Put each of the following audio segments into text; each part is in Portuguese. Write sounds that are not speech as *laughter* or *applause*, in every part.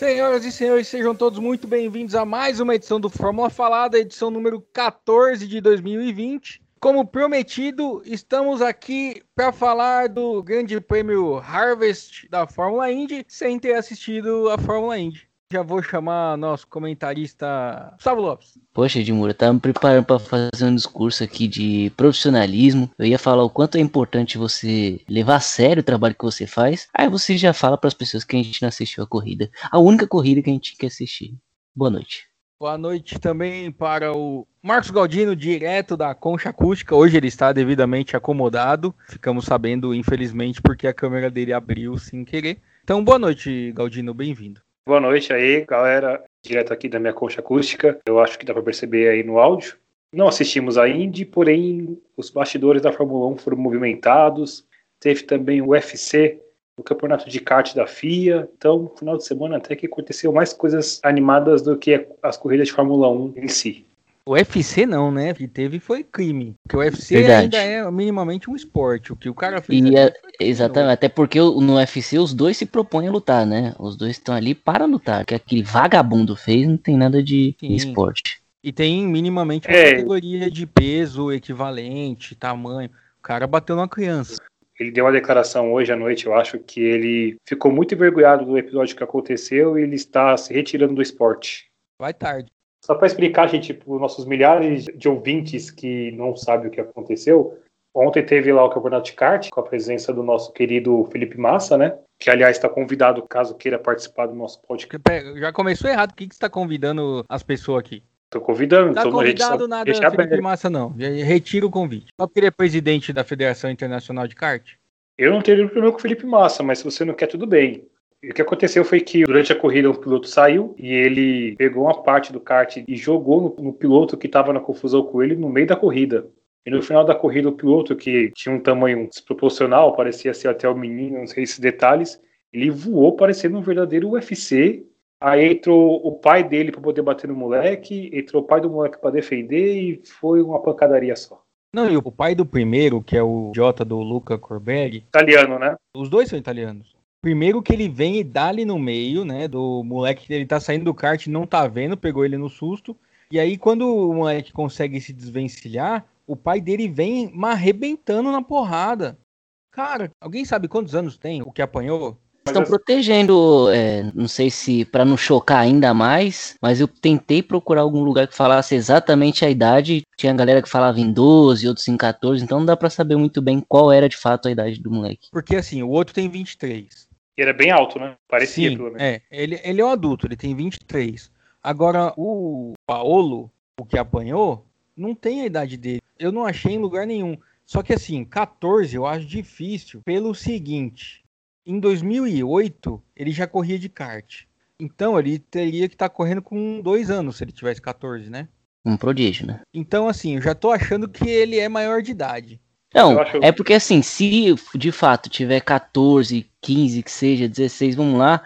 Senhoras e senhores, sejam todos muito bem-vindos a mais uma edição do Fórmula Falada, edição número 14 de 2020. Como prometido, estamos aqui para falar do Grande Prêmio Harvest da Fórmula Indy, sem ter assistido a Fórmula Indy. Já vou chamar nosso comentarista Gustavo Lopes. Poxa, Edmura, tava me preparando para fazer um discurso aqui de profissionalismo. Eu ia falar o quanto é importante você levar a sério o trabalho que você faz. Aí você já fala para as pessoas que a gente não assistiu a corrida. A única corrida que a gente quer assistir. Boa noite. Boa noite também para o Marcos Galdino, direto da Concha Acústica. Hoje ele está devidamente acomodado. Ficamos sabendo, infelizmente, porque a câmera dele abriu sem querer. Então, boa noite, Galdino, bem-vindo. Boa noite aí, galera. Direto aqui da minha concha acústica. Eu acho que dá para perceber aí no áudio. Não assistimos a Indy, porém os bastidores da Fórmula 1 foram movimentados. Teve também o UFC, o campeonato de kart da FIA. Então, final de semana até que aconteceu mais coisas animadas do que as corridas de Fórmula 1 em si. O UFC não, né? O que teve foi crime. Porque o UFC Verdade. ainda é minimamente um esporte. O que o cara fez. E é, exatamente, até porque no UFC os dois se propõem a lutar, né? Os dois estão ali para lutar. que aquele vagabundo fez não tem nada de Sim. esporte. E tem minimamente uma é. categoria de peso equivalente, tamanho. O cara bateu numa criança. Ele deu uma declaração hoje à noite, eu acho que ele ficou muito envergonhado do episódio que aconteceu e ele está se retirando do esporte. Vai tarde. Só para explicar, gente, para os nossos milhares de ouvintes que não sabem o que aconteceu, ontem teve lá o Campeonato de Kart, com a presença do nosso querido Felipe Massa, né? Que, aliás, está convidado caso queira participar do nosso podcast. Já começou errado. Por que, que você está convidando as pessoas aqui? Tô convidando. Tá convidado nada, Felipe Massa, não. Retira o convite. Só porque ele é presidente da Federação Internacional de Kart? Eu não teria problema com o Felipe Massa, mas se você não quer, tudo bem. O que aconteceu foi que durante a corrida um piloto saiu e ele pegou uma parte do kart e jogou no, no piloto que estava na confusão com ele no meio da corrida. E no final da corrida, o piloto, que tinha um tamanho desproporcional, parecia ser até o menino, não sei esses detalhes, ele voou parecendo um verdadeiro UFC. Aí entrou o pai dele para poder bater no moleque, entrou o pai do moleque para defender e foi uma pancadaria só. Não, e o pai do primeiro, que é o Jota do Luca Corberg. Italiano, né? Os dois são italianos. Primeiro que ele vem e dá ali no meio, né? Do moleque que ele tá saindo do kart não tá vendo, pegou ele no susto. E aí, quando o moleque consegue se desvencilhar, o pai dele vem arrebentando na porrada. Cara, alguém sabe quantos anos tem o que apanhou? Estão protegendo, é, não sei se para não chocar ainda mais, mas eu tentei procurar algum lugar que falasse exatamente a idade. Tinha galera que falava em 12, outros em 14, então não dá para saber muito bem qual era de fato a idade do moleque. Porque assim, o outro tem 23. E era bem alto, né? Parecia, Sim, pelo menos. É, ele, ele é um adulto, ele tem 23. Agora, o Paolo, o que apanhou, não tem a idade dele. Eu não achei em lugar nenhum. Só que assim, 14 eu acho difícil pelo seguinte. Em 2008, ele já corria de kart. Então, ele teria que estar tá correndo com dois anos se ele tivesse 14, né? Um prodígio, né? Então, assim, eu já tô achando que ele é maior de idade. Não, acho... é porque assim, se de fato tiver 14, 15, que seja, 16, vamos lá,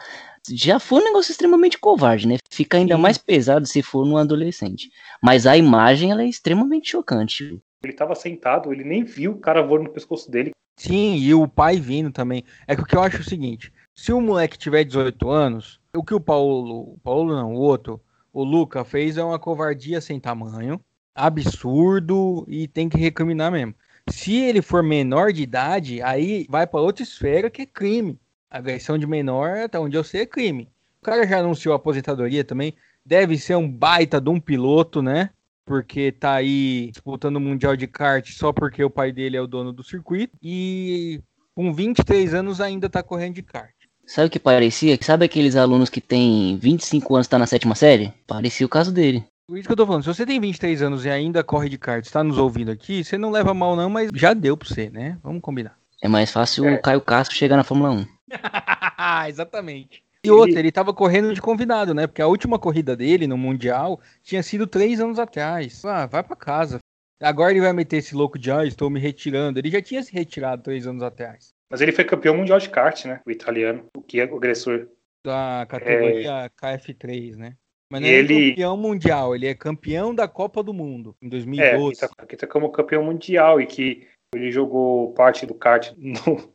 já foi um negócio extremamente covarde, né? Fica ainda Sim. mais pesado se for num adolescente. Mas a imagem, ela é extremamente chocante. Ele tava sentado, ele nem viu o cara voando no pescoço dele. Sim, e o pai vindo também. É que o que eu acho é o seguinte, se o moleque tiver 18 anos, o que o Paulo, o Paulo não, o outro, o Luca fez é uma covardia sem tamanho, absurdo e tem que recriminar mesmo. Se ele for menor de idade, aí vai para outra esfera que é crime. Agressão de menor, até onde eu sei, é crime. O cara já anunciou aposentadoria também. Deve ser um baita de um piloto, né? Porque tá aí disputando o Mundial de Kart só porque o pai dele é o dono do circuito. E com 23 anos ainda tá correndo de kart. Sabe o que parecia? Sabe aqueles alunos que têm 25 anos e tá na sétima série? Parecia o caso dele. Por isso que eu tô falando, se você tem 23 anos e ainda corre de kart, está nos ouvindo aqui, você não leva mal não, mas já deu pra você, né? Vamos combinar. É mais fácil é. o Caio Castro chegar na Fórmula 1. *laughs* Exatamente. E outra, ele tava correndo de convidado, né? Porque a última corrida dele no Mundial tinha sido três anos atrás. Ah, vai para casa. Agora ele vai meter esse louco de, ah, estou me retirando. Ele já tinha se retirado três anos atrás. Mas ele foi campeão mundial de kart, né? O italiano, o que é o agressor. Da categoria é... KF3, né? Mas não é ele... campeão mundial, ele é campeão da Copa do Mundo em 2012. É, aqui tá, tá como campeão mundial e que ele jogou parte do kart *laughs* no,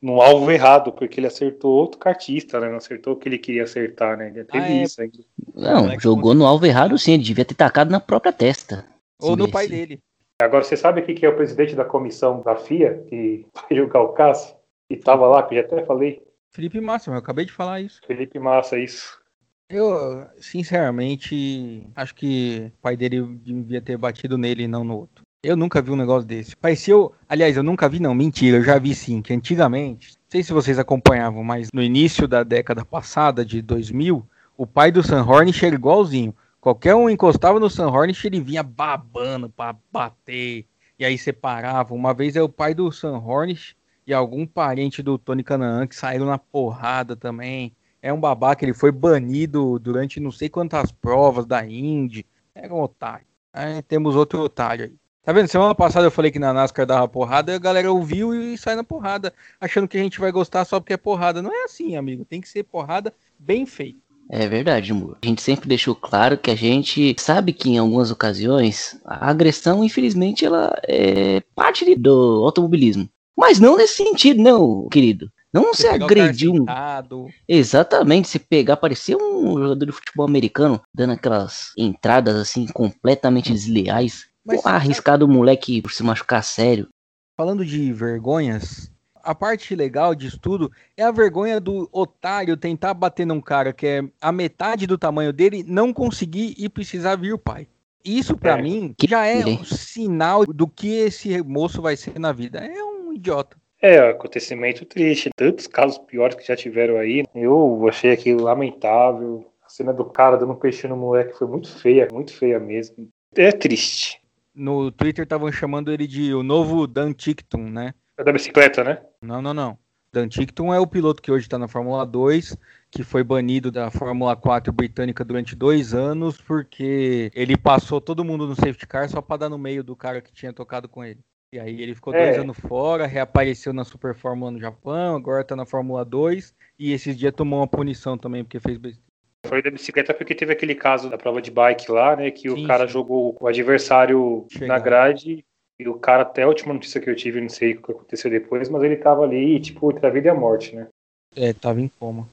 no alvo errado, porque ele acertou outro cartista, né? Não acertou o que ele queria acertar, né? Ele teve Ah, é. isso ainda. Não, jogou no alvo errado sim, ele devia ter tacado na própria testa. Ou no pai dele. Agora, você sabe quem que é o presidente da comissão da FIA, que *laughs* vai jogar o Cássio? E tava lá, que eu já até falei, Felipe Massa, eu acabei de falar isso. Felipe Massa, isso. Eu, sinceramente, acho que o pai dele devia ter batido nele e não no outro. Eu nunca vi um negócio desse. Pareceu. Aliás, eu nunca vi, não. Mentira, eu já vi sim. Que antigamente, não sei se vocês acompanhavam, mas no início da década passada, de 2000, o pai do Sam Hornish era igualzinho. Qualquer um encostava no Sam Hornish, ele vinha babando pra bater. E aí separava. Uma vez é o pai do Sam Hornish e algum parente do Tony Canaan que saíram na porrada também. É um babaca, ele foi banido durante não sei quantas provas da Indy. Era um otário. Aí temos outro otário aí. Tá vendo? Semana passada eu falei que na NASCAR dava porrada, a galera ouviu e sai na porrada, achando que a gente vai gostar só porque é porrada. Não é assim, amigo. Tem que ser porrada bem feita. É verdade, amor. A gente sempre deixou claro que a gente sabe que em algumas ocasiões a agressão, infelizmente, ela é parte do automobilismo. Mas não nesse sentido, não, querido. Não se cara agrediu um Exatamente, se pegar, parecia um jogador de futebol americano, dando aquelas entradas assim, completamente desleais. Mas- Pô, arriscado o moleque por se machucar sério. Falando de vergonhas, a parte legal disso tudo é a vergonha do otário tentar bater num cara que é a metade do tamanho dele, não conseguir e precisar vir o pai. Isso pra É. mim Que já é um sinal do que esse moço vai ser na vida. É um idiota. É, um acontecimento triste. Tantos casos piores que já tiveram aí. Eu achei aquilo lamentável. A cena do cara dando um peixinho no moleque foi muito feia, muito feia mesmo. É triste. No Twitter estavam chamando ele de o novo Dan Tickton, né? É da bicicleta, né? Não, não, não. Dan Tickton é o piloto que hoje está na Fórmula 2, que foi banido da Fórmula 4 britânica durante dois anos, porque ele passou todo mundo no safety car só para dar no meio do cara que tinha tocado com ele. E aí ele ficou É. dois anos fora, reapareceu na Super Fórmula no Japão, agora tá na Fórmula 2, e esses dias tomou uma punição também, porque fez besteira. Foi da bicicleta porque teve aquele caso da prova de bike lá, né? Que Sim, o cara sim. jogou o adversário na grade. E o cara, até a última notícia que eu tive, não sei o que aconteceu depois, mas ele tava ali, tipo, entre a vida e a morte, né? É, tava em coma.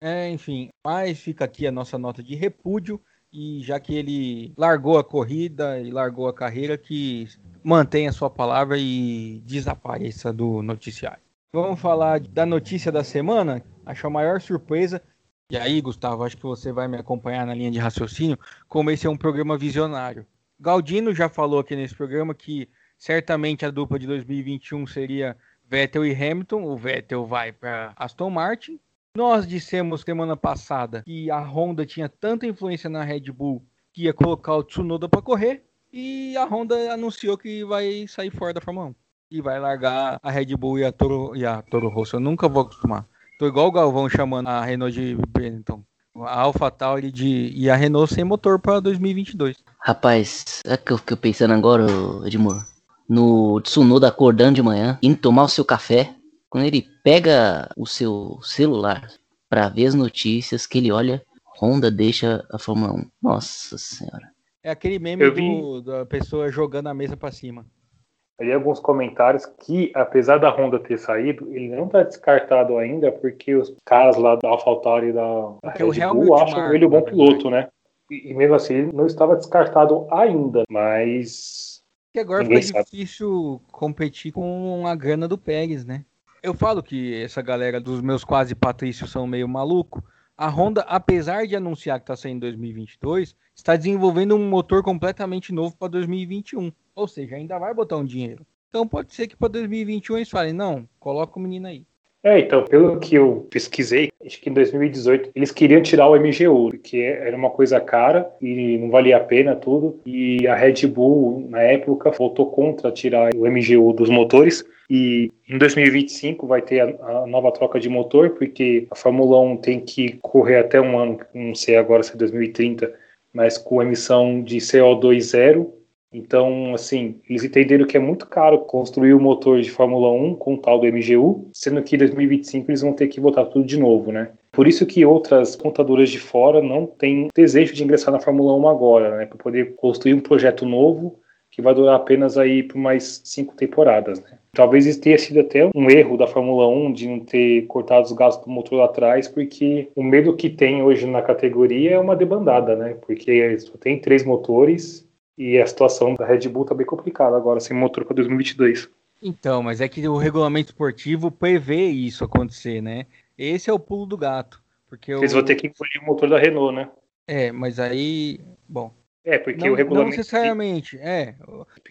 É, enfim, mas fica aqui a nossa nota de repúdio. E já que ele largou a corrida e largou a carreira, que mantenha a sua palavra e desapareça do noticiário. Vamos falar da notícia da semana? Acho a maior surpresa. E aí, Gustavo, acho que você vai me acompanhar na linha de raciocínio, como esse é um programa visionário. Galdino já falou aqui nesse programa que certamente a dupla de 2021 seria Vettel e Hamilton. O Vettel vai para Aston Martin. Nós dissemos semana passada que a Honda tinha tanta influência na Red Bull que ia colocar o Tsunoda para correr. E a Honda anunciou que vai sair fora da Fórmula 1. E vai largar a Red Bull e a Toro, e a Toro Rosso. Eu nunca vou acostumar. Tô igual o Galvão chamando a Renault de Benetton. A AlphaTauri de, e a Renault sem motor para 2022. Rapaz, o que eu fiquei pensando agora, Edmur? No Tsunoda acordando de manhã, indo tomar o seu café, quando ele pega o seu celular pra ver as notícias, que ele olha, Honda deixa a Fórmula 1. Nossa senhora. É aquele meme do- da pessoa jogando a mesa para cima. Ali alguns comentários que, apesar da Honda ter saído, ele não tá descartado ainda, porque os caras lá da AlphaTauri e da, Porque o Red Bull acham ele um bom verdade. piloto, né? E, e mesmo assim, ele não estava descartado ainda, mas Que agora Ninguém fica sabe. difícil competir com a grana do Pérez, né? Eu falo que essa galera dos meus quase patrícios são meio maluco. A Honda, apesar de anunciar que está saindo em 2022, está desenvolvendo um motor completamente novo para 2021. Ou seja, ainda vai botar um dinheiro. Então pode ser que para 2021 eles falem, não, coloca o menino aí. É, então, pelo que eu pesquisei, acho que em 2018 eles queriam tirar o MGU, porque era uma coisa cara e não valia a pena tudo. E a Red Bull, na época, votou contra tirar o MGU dos motores. E em 2025 vai ter a, a nova troca de motor, porque a Fórmula 1 tem que correr até um ano, não sei agora se é 2030, mas com emissão de CO2 zero. Então, assim, eles entenderam que é muito caro construir o motor de Fórmula 1 com o tal do MGU, sendo que em 2025 eles vão ter que botar tudo de novo, né? Por isso que outras montadoras de fora não têm desejo de ingressar na Fórmula 1 agora, né? Para poder construir um projeto novo que vai durar apenas aí por mais cinco temporadas, né? Talvez tenha sido até um erro da Fórmula 1 de não ter cortado os gastos do motor lá atrás, porque o medo que tem hoje na categoria é uma debandada, né? Porque só tem três motores e a situação da Red Bull tá bem complicada agora, sem motor para 2022. Então, mas é que o regulamento esportivo prevê isso acontecer, né? Esse é o pulo do gato. Porque Eles vão ter que incluir o motor da Renault, né? É, mas aí. Bom. É, porque não, o regulamento. Não necessariamente, é.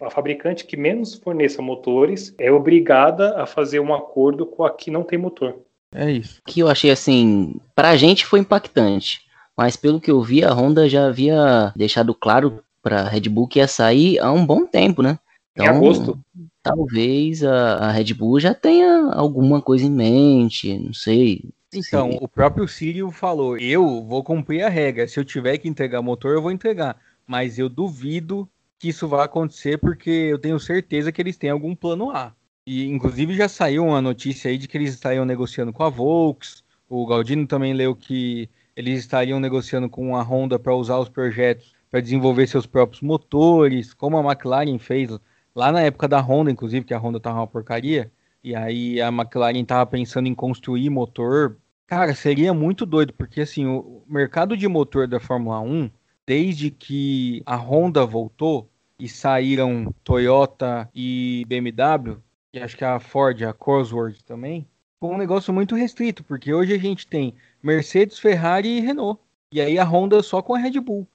A fabricante que menos forneça motores é obrigada a fazer um acordo com a que não tem motor. É isso. Que eu achei assim, pra gente foi impactante. Mas pelo que eu vi, a Honda já havia deixado claro pra Red Bull que ia sair há um bom tempo, né? Então, em agosto. Talvez a, a Red Bull já tenha alguma coisa em mente, não sei. Então, Sim. o próprio Sírio falou: eu vou cumprir a regra. Se eu tiver que entregar motor, eu vou entregar. Mas eu duvido que isso vá acontecer, porque eu tenho certeza que eles têm algum plano A. E, inclusive, já saiu uma notícia aí de que eles estariam negociando com a Volks. O Galdino também leu que eles estariam negociando com a Honda para usar os projetos para desenvolver seus próprios motores, como a McLaren fez lá na época da Honda, inclusive, que a Honda tava uma porcaria. E aí a McLaren tava pensando em construir motor. Cara, seria muito doido, porque assim, o mercado de motor da Fórmula 1, desde que a Honda voltou e saíram Toyota e BMW, e acho que a Ford, a Cosworth também, foi um negócio muito restrito, porque hoje a gente tem Mercedes, Ferrari e Renault. E aí a Honda só com a Red Bull.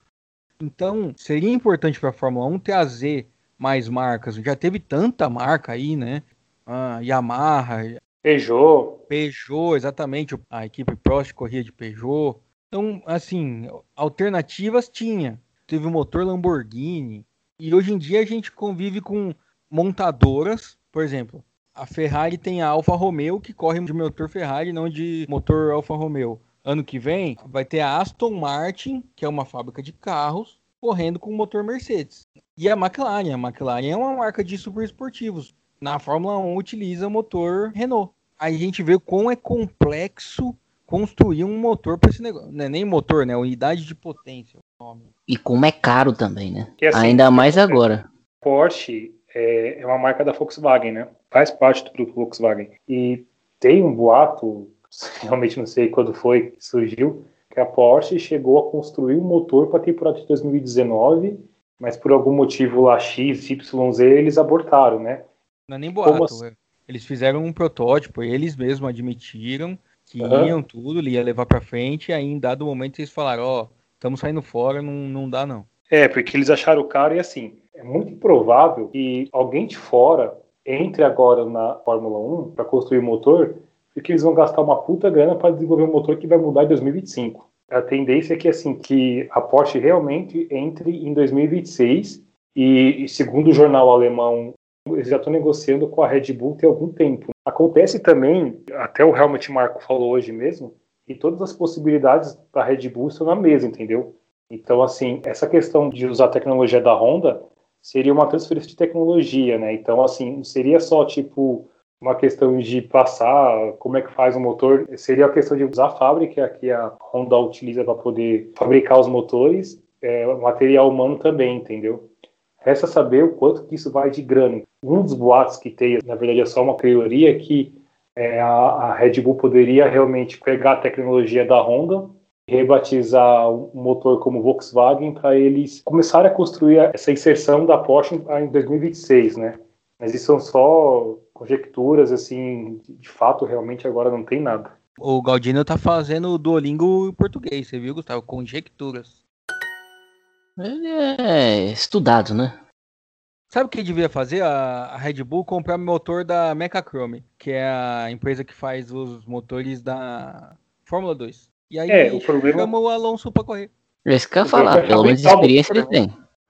Então, seria importante para a Fórmula 1 trazer mais marcas. Já teve tanta marca aí, né? Ah, Yamaha, Peugeot. Peugeot, exatamente. A equipe Prost corria de Peugeot. Então, assim, alternativas tinha. Teve o motor Lamborghini. E hoje em dia a gente convive com montadoras, por exemplo. A Ferrari tem a Alfa Romeo que corre de motor Ferrari, não de motor Alfa Romeo. Ano que vem vai ter a Aston Martin, que é uma fábrica de carros, correndo com motor Mercedes. E a McLaren, a McLaren é uma marca de super esportivos. Na Fórmula 1 utiliza motor Renault. Aí a gente vê o quão é complexo construir um motor para esse negócio. Não é nem motor, né? Unidade de potência. E como é caro também, né? Que, assim, Ainda mais agora. Porsche é, é uma marca da Volkswagen, né? Faz parte do grupo Volkswagen. E tem um boato, *laughs* realmente não sei quando foi que surgiu, que a Porsche chegou a construir um motor para a temporada de 2019, mas por algum motivo lá X, YZ, eles abortaram, né? Não é nem boato. Assim? Eles fizeram um protótipo, eles mesmos admitiram que Aham. iam tudo, ia levar para frente, e aí em dado momento eles falaram, ó, estamos saindo fora, não, não dá não. É, porque eles acharam caro e assim, é muito improvável que alguém de fora entre agora na Fórmula 1 para construir o motor, porque eles vão gastar uma puta grana para desenvolver um motor que vai mudar em 2025. A tendência é que assim que a Porsche realmente entre em 2026 e, e segundo o jornal alemão, eles já estão negociando com a Red Bull tem algum tempo. Acontece também, até o Helmut Marko falou hoje mesmo, que todas as possibilidades da Red Bull estão na mesa, entendeu? Então, assim, essa questão de usar a tecnologia da Honda seria uma transferência de tecnologia, né? Então, assim, não seria só, tipo, uma questão de passar como é que faz o motor, seria a questão de usar a fábrica que a Honda utiliza para poder fabricar os motores, é, material humano também, entendeu? Resta saber o quanto que isso vai de grana. Um dos boatos que tem, na verdade é só uma teoria, é que é, a, a Red Bull poderia realmente pegar a tecnologia da Honda rebatizar o motor como Volkswagen para eles começarem a construir essa inserção da Porsche em 2026, né? Mas isso são só conjecturas, assim, de fato, realmente agora não tem nada. O Galdino tá fazendo o Duolingo em português, você viu, Gustavo? Conjecturas. Ele é estudado, né? Sabe o que devia fazer? A, Red Bull comprar o motor da Mechachrome, que é a empresa que faz os motores da Fórmula 2. E aí É, o problema- chama o Alonso pra correr. É isso que eu ia falar, vou pelo menos de fabricar o experiência ele motor,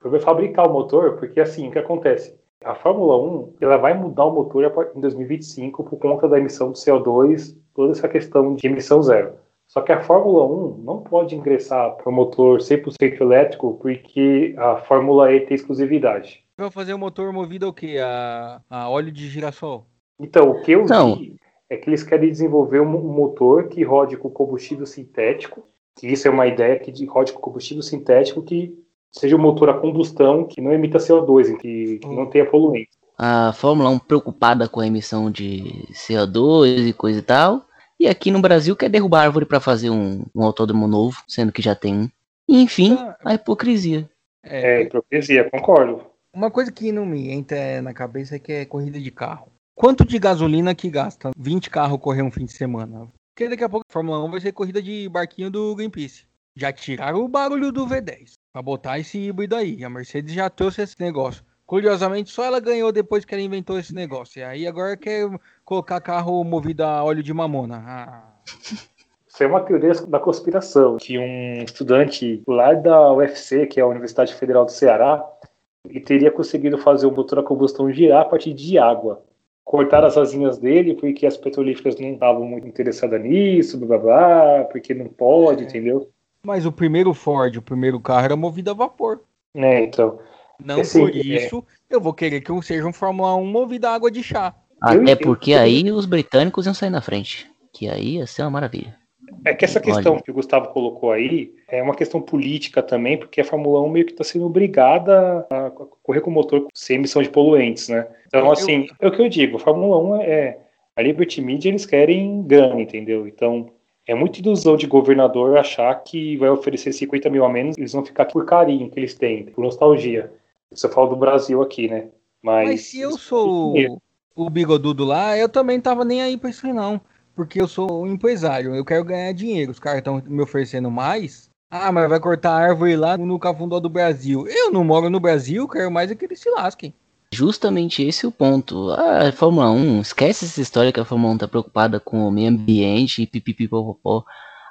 tem. Vai fabricar o motor, porque assim, o que acontece? A Fórmula 1 ela vai mudar o motor em 2025 por conta da emissão de CO2, toda essa questão de emissão zero. Só que a Fórmula 1 não pode ingressar para o motor 100% elétrico porque a Fórmula E tem exclusividade. Vai fazer o motor movido ao quê? A, a óleo de girassol. Então, o que eu Não. vi é que eles querem desenvolver um motor que rode com combustível sintético, que isso é uma ideia que de- rode com combustível sintético que seja um motor a combustão que não emita CO2, que, que não tenha poluente. A Fórmula 1 preocupada com a emissão de CO2 e coisa e tal. E aqui no Brasil quer derrubar árvore para fazer um, um autódromo novo, sendo que já tem um. E, enfim, a hipocrisia. É, hipocrisia, concordo. Uma coisa que não me entra na cabeça é que é corrida de carro. Quanto de gasolina que gasta 20 carros correr um fim de semana? Porque daqui a pouco a Fórmula 1 vai ser corrida de barquinho do Greenpeace. Já tiraram o barulho do V10 para botar esse híbrido aí. A Mercedes já trouxe esse negócio. Curiosamente, só ela ganhou depois que ela inventou esse negócio. E aí agora quer colocar carro movido a óleo de mamona. Ah. Isso é uma teoria da conspiração, que um estudante lá da UFC, que é a Universidade Federal do Ceará, ele teria conseguido fazer o motor a combustão girar a partir de água. Cortar as asinhas dele porque as petrolíferas não estavam muito interessadas nisso, blá blá blá, porque não pode, é. entendeu? Mas o primeiro Ford, o primeiro carro era movido a vapor. É, então. Não assim, por isso é... eu vou querer que seja um Fórmula 1 movido a água de chá. Até porque aí os britânicos iam sair na frente. Que aí ia ser uma maravilha. É que essa questão Olha. que o Gustavo colocou aí é uma questão política também, porque a Fórmula 1 meio que está sendo obrigada a correr com o motor sem emissão de poluentes, né? Então, assim, é o que eu digo, a Fórmula 1 é. A Liberty Media eles querem grana, entendeu? Então, é muita ilusão de governador achar que vai oferecer 50 mil a menos, eles vão ficar por carinho que eles têm, por nostalgia. Isso eu falo do Brasil aqui, né? Mas, Mas se eu sou o bigodudo lá, eu também tava nem aí pra isso aí, não. Porque eu sou um empresário, eu quero ganhar dinheiro. Os caras estão me oferecendo mais. Ah, mas vai cortar árvore lá no Cafundó do Brasil. Eu não moro no Brasil, quero mais é que eles se lasquem. Justamente esse é o ponto. A Fórmula 1, esquece essa história que a Fórmula 1 tá preocupada com o meio ambiente e pipipipopopó.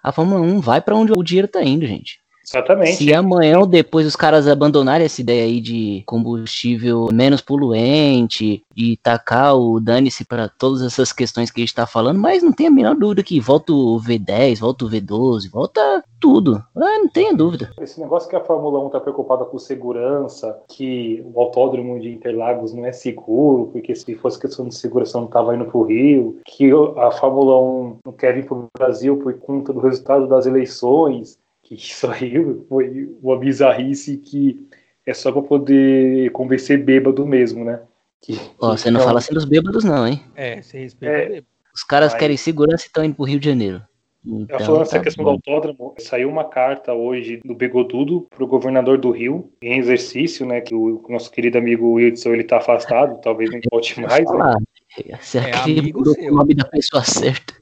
A Fórmula 1 vai para onde o dinheiro tá indo, gente. Exatamente. Se amanhã ou depois os caras abandonarem essa ideia aí de combustível menos poluente e tacar o dane-se para todas essas questões que a gente tá falando, mas não tenha a menor dúvida que volta o V10, volta o V12, volta tudo. Ah, não tenha dúvida. Esse negócio que a Fórmula 1 tá preocupada com segurança, que o autódromo de Interlagos não é seguro, porque se fosse questão de segurança não tava indo pro Rio, que a Fórmula 1 não quer vir pro Brasil por conta do resultado das eleições que *laughs* isso aí foi uma bizarrice que é só para poder convencer bêbado mesmo, né? Que, Ó, você não fala assim dos bêbados, não, hein? É, você respeita é, Os caras querem segurança e estão indo pro Rio de Janeiro. Então, falando essa tá questão bom. do autódromo, saiu uma carta hoje do Begodudo para o governador do Rio, em exercício, né? Que o nosso querido amigo Wilson ele tá afastado, talvez não volte *laughs* mais. Né? Será é que o nome da pessoa certa?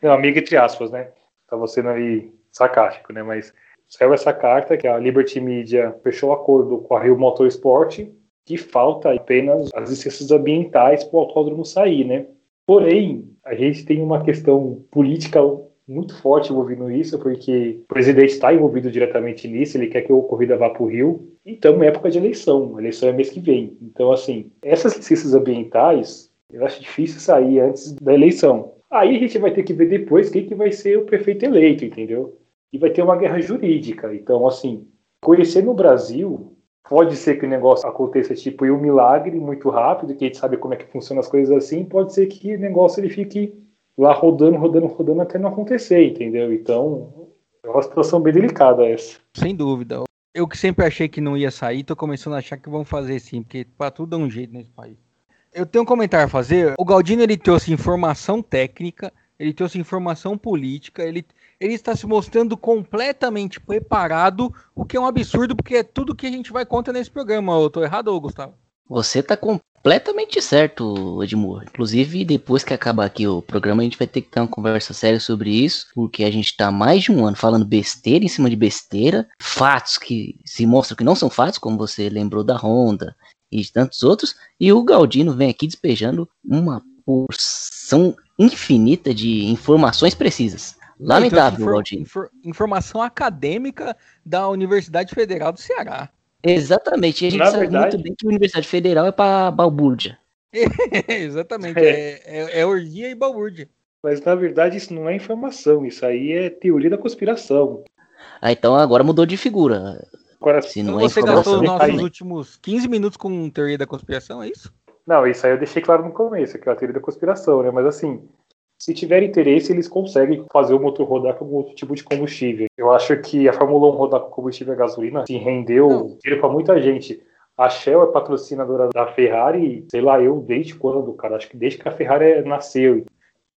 Não, amigo entre aspas, né? Tá você aí sarcástico, né? Mas saiu essa carta que a Liberty Media fechou acordo com a Rio Motorsport que falta apenas as licenças ambientais para o autódromo sair, né? Porém, a gente tem uma questão política muito forte envolvendo isso, porque o presidente está envolvido diretamente nisso, ele quer que a corrida vá para o Rio, então é época de eleição, a eleição é mês que vem. Então, assim, essas licenças ambientais, eu acho difícil sair antes da eleição. Aí a gente vai ter que ver depois quem que vai ser o prefeito eleito, entendeu? E vai ter uma guerra jurídica. Então, assim, conhecer no Brasil, pode ser que o negócio aconteça tipo um milagre muito rápido, que a gente sabe como é que funcionam as coisas assim, pode ser que o negócio ele fique lá rodando, rodando, rodando até não acontecer, entendeu? Então, é uma situação bem delicada essa. Sem dúvida. Eu que sempre achei que não ia sair, tô começando a achar que vão fazer sim, porque para tudo dá um jeito nesse país. Eu tenho um comentário a fazer. O Galdino ele trouxe informação técnica, ele trouxe informação política, ele ele está se mostrando completamente preparado, o que é um absurdo, porque é tudo que a gente vai contra nesse programa. Eu tô errado, Gustavo? Você está completamente certo, Edmur. Inclusive, depois que acabar aqui o programa, a gente vai ter que ter uma conversa séria sobre isso, porque a gente está mais de um ano falando besteira em cima de besteira, fatos que se mostram que não são fatos, como você lembrou da Honda e de tantos outros, e o Galdino vem aqui despejando uma porção infinita de informações precisas. Lamentável, então, infor, infor, informação acadêmica da Universidade Federal do Ceará. Exatamente, e a gente Na sabe verdade... muito bem que a Universidade Federal é para balbúrdia. *laughs* exatamente, é. É, é, é orgia e balbúrdia. Mas na verdade isso não é informação, isso aí é teoria da conspiração. Ah, então agora mudou de figura. Agora, Se não então é você gastou os nossos últimos 15 minutos com teoria da conspiração, é isso? Não, isso aí eu deixei claro no começo, que é a teoria da conspiração, né? Mas assim, se tiver interesse, eles conseguem fazer o motor rodar com outro tipo de combustível. Eu acho que a Fórmula 1 rodar com combustível a gasolina se rendeu dinheiro para muita gente. A Shell é patrocinadora da Ferrari, sei lá, eu desde quando, cara? Acho que desde que a Ferrari nasceu.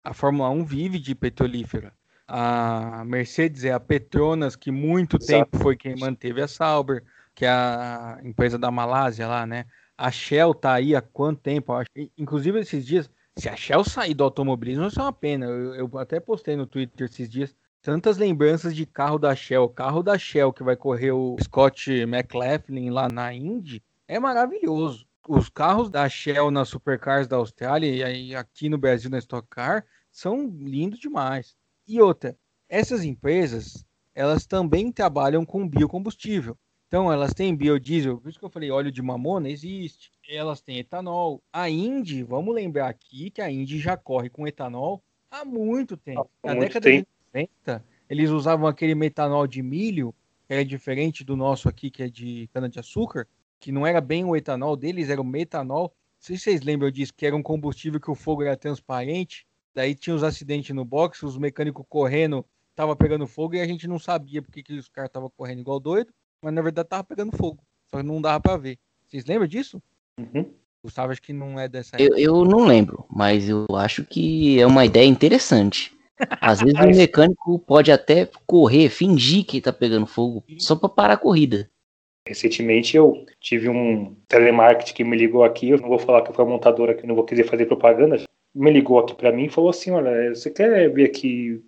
A Fórmula 1 vive de petrolífera. A Mercedes é a Petronas, que muito Exato. tempo foi quem manteve a Sauber, que é a empresa da Malásia lá, né? A Shell tá aí há quanto tempo? Inclusive esses dias, se a Shell sair do automobilismo, isso é uma pena. Eu, eu, até postei no Twitter esses dias tantas lembranças de carro da Shell. Carro da Shell que vai correr o Scott McLaughlin lá na Indy é maravilhoso. Os carros da Shell na Supercars da Austrália e aqui no Brasil na Stock Car são lindos demais. E outra, essas empresas, elas também trabalham com biocombustível. Então, elas têm biodiesel, por isso que eu falei óleo de mamona, existe. Elas têm etanol. A Indy, vamos lembrar aqui que a Indy já corre com etanol há muito tempo. Na muito década tempo. de 90, eles usavam aquele metanol de milho, que era diferente do nosso aqui, que é de cana-de-açúcar, que não era bem o etanol deles, era o metanol. Não sei se vocês lembram disso, que era um combustível que o fogo era transparente, daí tinha os acidentes no box, os mecânicos correndo, tava pegando fogo e a gente não sabia porque que os caras estavam correndo igual doido mas na verdade tava pegando fogo. Só que não dava pra ver. Vocês lembram disso? Uhum. Gustavo, acho que não é dessa eu, eu, não lembro, mas eu acho que é uma ideia interessante. Às vezes o *laughs* mecânico pode até correr, fingir que tá pegando fogo, só para parar a corrida. Recentemente eu tive um telemarketing que me ligou aqui, eu não vou falar que foi a montadora que não vou querer fazer propaganda, me ligou aqui para mim e falou assim, olha, você quer vir aqui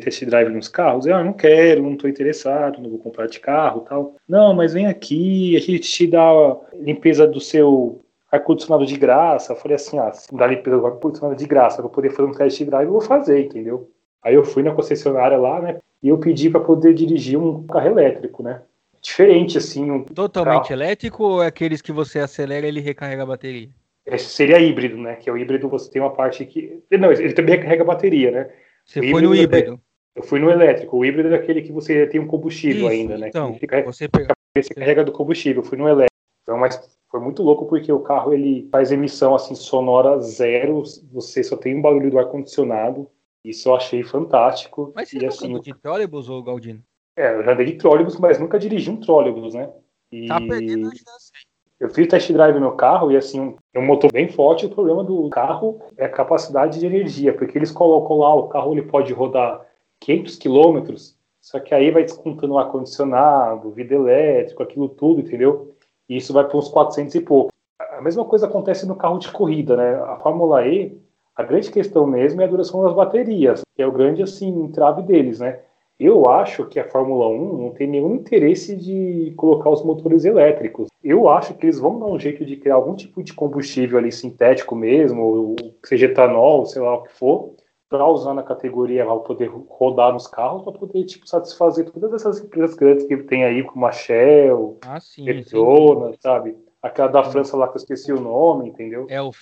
test drive nos carros? Eu ah, não quero, não estou interessado, não vou comprar de carro tal. Não, mas vem aqui, a gente te dá a limpeza do seu ar-condicionado de graça. Eu falei assim, ah, se dá limpeza do ar-condicionado de graça para poder fazer um test drive, eu vou fazer, entendeu? Aí eu fui na concessionária lá, né, e eu pedi para poder dirigir um carro elétrico, né? Diferente, assim. Um Totalmente carro. elétrico ou é aqueles que você acelera e ele recarrega a bateria? Esse seria híbrido, né? Que é o híbrido, você tem uma parte que. Não, ele também recarrega a bateria, né? Você foi no híbrido? Eu fui no elétrico. O híbrido é aquele que você tem um combustível Isso, ainda, né? Então, fica, você, pega, você carrega do combustível. Eu fui no elétrico. Então, mas foi muito louco porque o carro ele faz emissão assim sonora zero. Você só tem um barulho do ar condicionado. Isso eu achei fantástico. Mas você e, assim, de trólebus ou Galdino? É, eu já andei de trólebus, mas nunca dirigi um trólebus, né? E... Tá perdendo a chance. Eu fiz test drive no carro e assim, um motor bem forte. O problema do carro é a capacidade de energia, porque eles colocam lá, o carro ele pode rodar 500 quilômetros, só que aí vai descontando o ar-condicionado, vidro elétrico, aquilo tudo, entendeu? E isso vai para uns 400 e pouco. A mesma coisa acontece no carro de corrida, né? A Fórmula E, a grande questão mesmo é a duração das baterias, que é o grande, assim, entrave deles, né? Eu acho que a Fórmula 1 não tem nenhum interesse de colocar os motores elétricos. Eu acho que eles vão dar um jeito de criar algum tipo de combustível ali sintético mesmo, ou seja etanol, sei lá o que for, para usar na categoria para poder rodar nos carros, para poder tipo, satisfazer todas essas empresas grandes que tem aí, como a Shell, ah, sim, Petronas, sabe? Aquela da França lá que eu esqueci o nome, entendeu? Elf.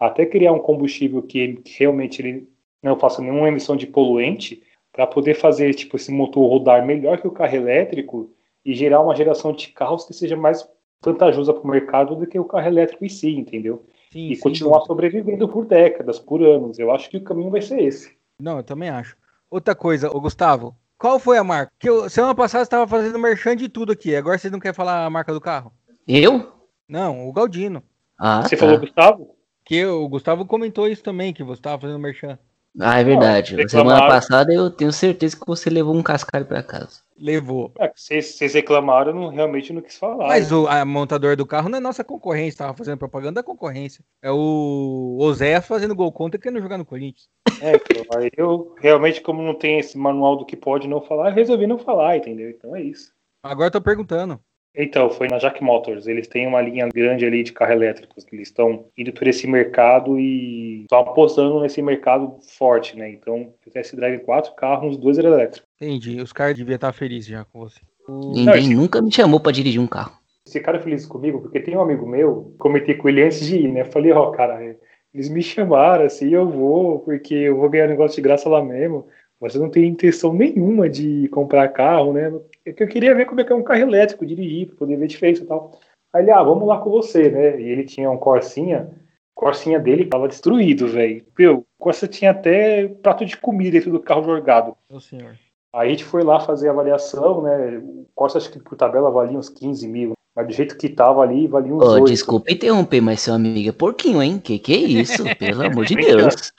Até criar um combustível que, que realmente ele não faça nenhuma emissão de poluente, para poder fazer tipo esse motor rodar melhor que o carro elétrico e gerar uma geração de carros que seja mais vantajosa para o mercado do que o carro elétrico em si, entendeu? Sim, e continuar dúvida. sobrevivendo por décadas, por anos. Eu acho que o caminho vai ser esse. Não, eu também acho. Outra coisa, ô Gustavo, qual foi a marca? Que eu, semana passada você estava fazendo merchan de tudo aqui. Agora você não quer falar a marca do carro? Eu? Não, o Galdino. Ah, você tá. falou Gustavo? Que o Gustavo comentou isso também, que você estava fazendo merchan. Ah, é verdade. Não, Semana passada eu tenho certeza que você levou um cascalho para casa. Levou. É, vocês reclamaram, eu não, realmente não quis falar. Mas o a montador do carro não é nossa concorrência, tava fazendo propaganda da concorrência. É o Ozé fazendo gol contra querendo jogar no Corinthians. É, aí eu realmente, como não tem esse manual do que pode não falar, resolvi não falar, entendeu? Então é isso. Agora eu tô perguntando. Então, foi na Jack Motors. Eles têm uma linha grande ali de carros elétricos. Eles estão indo por esse mercado e estão apostando nesse mercado forte, né? Então, o test drive quatro carros, uns dois elétricos. Entendi. Os caras deviam estar felizes já com você. Ninguém Não, esse... nunca me chamou para dirigir um carro. Esse cara é feliz comigo, porque tem um amigo meu, comentei com ele antes de ir, né? Falei, ó, oh, cara, eles me chamaram, assim, eu vou, porque eu vou ganhar negócio de graça lá mesmo. Você não tem intenção nenhuma de comprar carro, né? É que eu queria ver como é que é um carro elétrico, dirigir, para poder ver a diferença e tal. Aí ele, ah, vamos lá com você, né? E ele tinha um Corsinha Corsinha dele tava destruído, velho. Meu, o Corsa tinha até prato de comida dentro do carro jogado. Meu senhor. Aí a gente foi lá fazer a avaliação, né? O Corsa acho que por tabela valia uns 15 mil. Mas do jeito que tava ali, valia uns Ô, 8. desculpa interromper, mas seu amigo é porquinho, hein? Que que é isso? *laughs* Pelo amor de. Deus.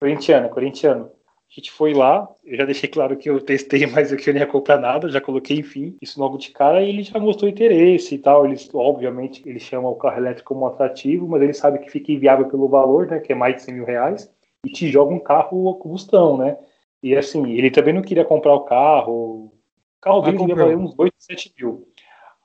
Corintiano, corintiano. A gente foi lá, eu já deixei claro que eu testei, *laughs* mas eu que eu não ia comprar nada, já coloquei, enfim, isso logo de cara, e ele já mostrou interesse e tal. Eles, obviamente, ele chama o carro elétrico como atrativo, mas ele sabe que fica inviável pelo valor, né? Que é mais de 100 mil reais, e te joga um carro a combustão, né? E assim, ele também não queria comprar o carro. O carro dele devia comprou. valer uns 8, 7 mil.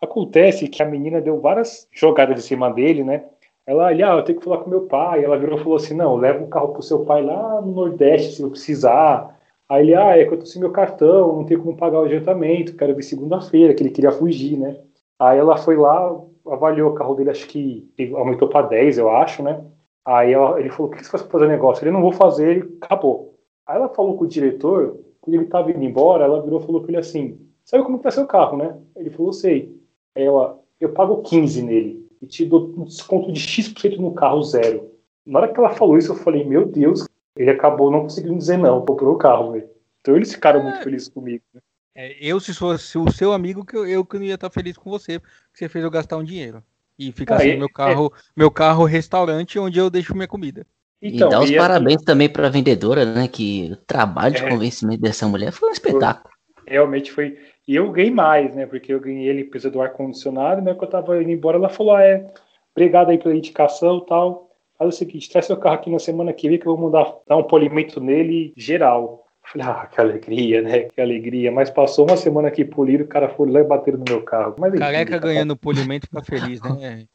Acontece que a menina deu várias jogadas em cima dele, né? Ela, ali, ah, eu tenho que falar com meu pai. Ela virou e falou assim: não, leva o carro pro seu pai lá no Nordeste, se eu precisar. Aí ele, ah, é que eu tô sem meu cartão, não tenho como pagar o adiantamento, quero ver segunda-feira, que ele queria fugir, né? Aí ela foi lá, avaliou o carro dele, acho que aumentou para 10, eu acho, né? Aí ela- ele falou: o que você faz pra fazer negócio? Ele não vou fazer, ele acabou. Aí ela falou com o diretor, quando ele tava indo embora, ela virou e falou pra ele assim: sabe como tá seu carro, né? Ele falou: sei. Aí ela, eu pago 15 nele e te dou um desconto de X% no carro zero. Na hora que ela falou isso, eu falei: meu Deus, ele acabou não conseguindo dizer não, comprou o carro, velho. Então eles ficaram muito felizes comigo. né? É, eu, se fosse o seu amigo, que eu, eu que não ia estar feliz com você, porque você fez eu gastar um dinheiro. E ficar Ah, assim, e- meu carro, meu carro restaurante onde eu deixo minha comida. Então, e dá os e assim, parabéns também pra vendedora, né? Que o trabalho de É. convencimento dessa mulher foi um espetáculo. realmente foi. E eu ganhei mais, né? Porque eu ganhei ele precisa do ar-condicionado, né? Quando eu tava indo embora, ela falou: ah, é, obrigado aí pela indicação e tal. Faz o seguinte, traz seu carro aqui na semana que vem que eu vou mandar dar um polimento nele geral. Eu Falei, ah, que alegria, né? Que alegria. Mas passou uma semana aqui polido, o cara foi lá e bateram no meu carro. Mas, enfim, Careca tá ganhando polimento fica feliz, né?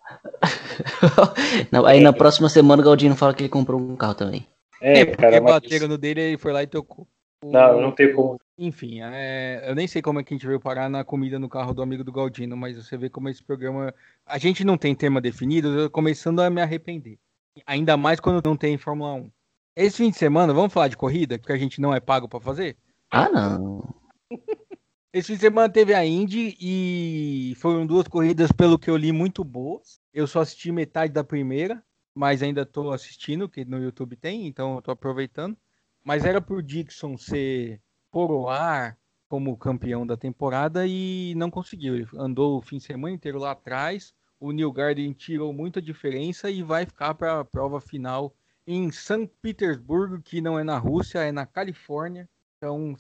*laughs* Não, aí na próxima semana o Galdino fala que ele comprou um carro também. É, porque cara, mas... bateram no dele, ele foi lá e tocou. Não, eu não tenho como. Enfim, é, eu nem sei como é que a gente veio parar na comida no carro do amigo do Galdino, mas você vê como esse programa. A gente não tem tema definido, eu tô começando a me arrepender. Ainda mais quando não tem Fórmula 1. Esse fim de semana, vamos falar de corrida, que a gente não é pago pra fazer? Ah, não. *laughs* Esse fim de semana teve a Indy e foram duas corridas, pelo que eu li, muito boas. Eu só assisti metade da primeira, mas ainda tô assistindo, que no YouTube tem, então eu tô aproveitando. Mas era pro Dixon ser coroar como campeão da temporada e não conseguiu. Ele andou o fim de semana inteiro lá atrás. O New Garden tirou muita diferença e vai ficar para a prova final em São Petersburgo, que não é na Rússia, é na Califórnia. Então,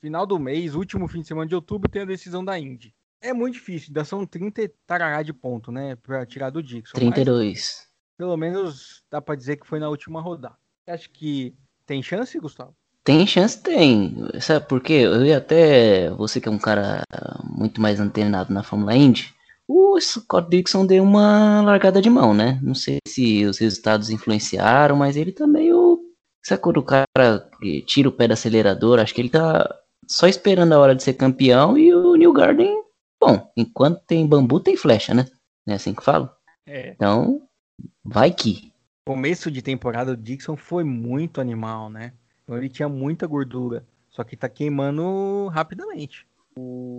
final do mês, último fim de semana de outubro, tem a decisão da Indy. É muito difícil, ainda são 30 e tarará de ponto, né, para tirar do Dixon. mas 32. pelo menos dá para dizer que foi na última rodada. Acha que tem chance, Gustavo? Tem chance, tem. Sabe por quê? Eu ia até. Você que é um cara muito mais antenado na Fórmula Indy. O Scott Dixon deu uma largada de mão, né? Não sei se os resultados influenciaram, mas ele tá meio. Sabe quando o cara tira o pé do acelerador? Acho que ele tá só esperando a hora de ser campeão e o New Garden. Bom, enquanto tem bambu, tem flecha, né? Não é assim que fala? É. Então, vai que. Começo de temporada do Dixon foi muito animal, né? Então ele tinha muita gordura. Só que tá queimando rapidamente.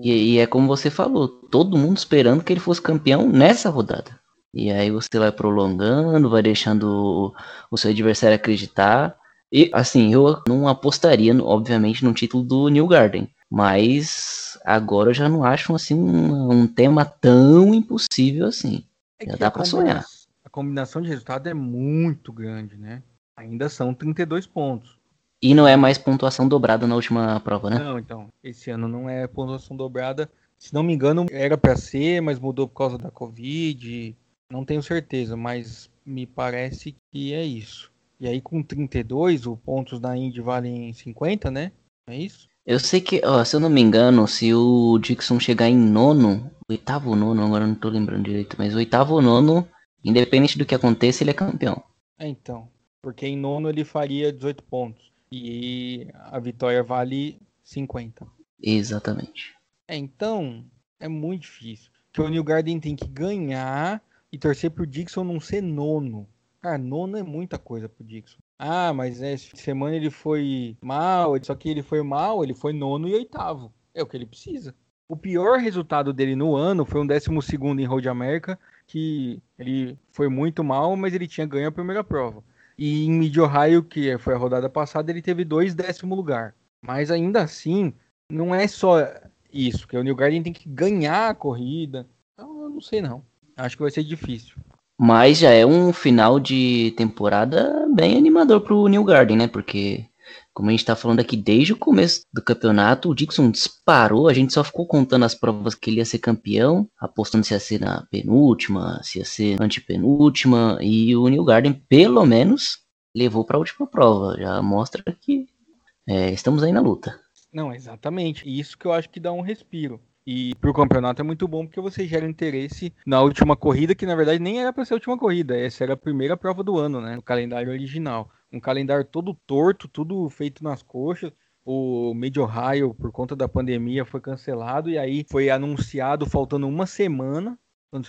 E, e é como você falou, todo mundo esperando que ele fosse campeão nessa rodada. E aí você vai prolongando, vai deixando o, o seu adversário acreditar. E assim, eu não apostaria, obviamente, no título do New Garden. Mas agora eu já não acho assim um, um tema tão impossível assim. É Já dá a pra combina- sonhar. A combinação de resultado é muito grande, né? Ainda são 32 pontos. E não é mais pontuação dobrada na última prova, né? Não, então, esse ano não é pontuação dobrada. Se não me engano, era pra ser, mas mudou por causa da Covid. Não tenho certeza, mas me parece que é isso. E aí com 32, os pontos da Indy valem 50, né? É isso? Eu sei que, ó, se eu não me engano, se o Dixon chegar em nono, oitavo ou nono, agora não tô lembrando direito, mas oitavo ou nono, independente do que aconteça, ele é campeão. É, então. Porque em nono ele faria 18 pontos. E a vitória vale 50. Exatamente. É, então, é muito difícil. Porque o New Garden tem que ganhar e torcer pro Dixon não ser nono. Cara, nono é muita coisa pro Dixon. Ah, mas essa semana ele foi mal, só que ele foi mal, ele foi nono e oitavo. É o que ele precisa. O pior resultado dele no ano foi um 12 em Road America, que ele foi muito mal, mas ele tinha ganho a primeira prova. E em Mid Ohio, que foi a rodada passada, ele teve dois décimo lugar. Mas ainda assim, não é só isso, que o New Garden tem que ganhar a corrida. Então, eu não sei não. Acho que vai ser difícil. Mas já é um final de temporada bem animador pro New Garden, né? Porque, como a gente tá falando aqui desde o começo do campeonato, o Dixon disparou, a gente só ficou contando as provas que ele ia ser campeão, apostando se ia ser na penúltima, se ia ser antepenúltima, e o New Garden, pelo menos, levou para a última prova. Já mostra que é, estamos aí na luta. Não, exatamente. Isso que eu acho que dá um respiro. E pro campeonato é muito bom porque você gera interesse na última corrida, que na verdade nem era para ser a última corrida, essa era a primeira prova do ano, né? No calendário original. Um calendário todo torto, tudo feito nas coxas. O Mid Ohio, por conta da pandemia, foi cancelado e aí foi anunciado faltando uma semana.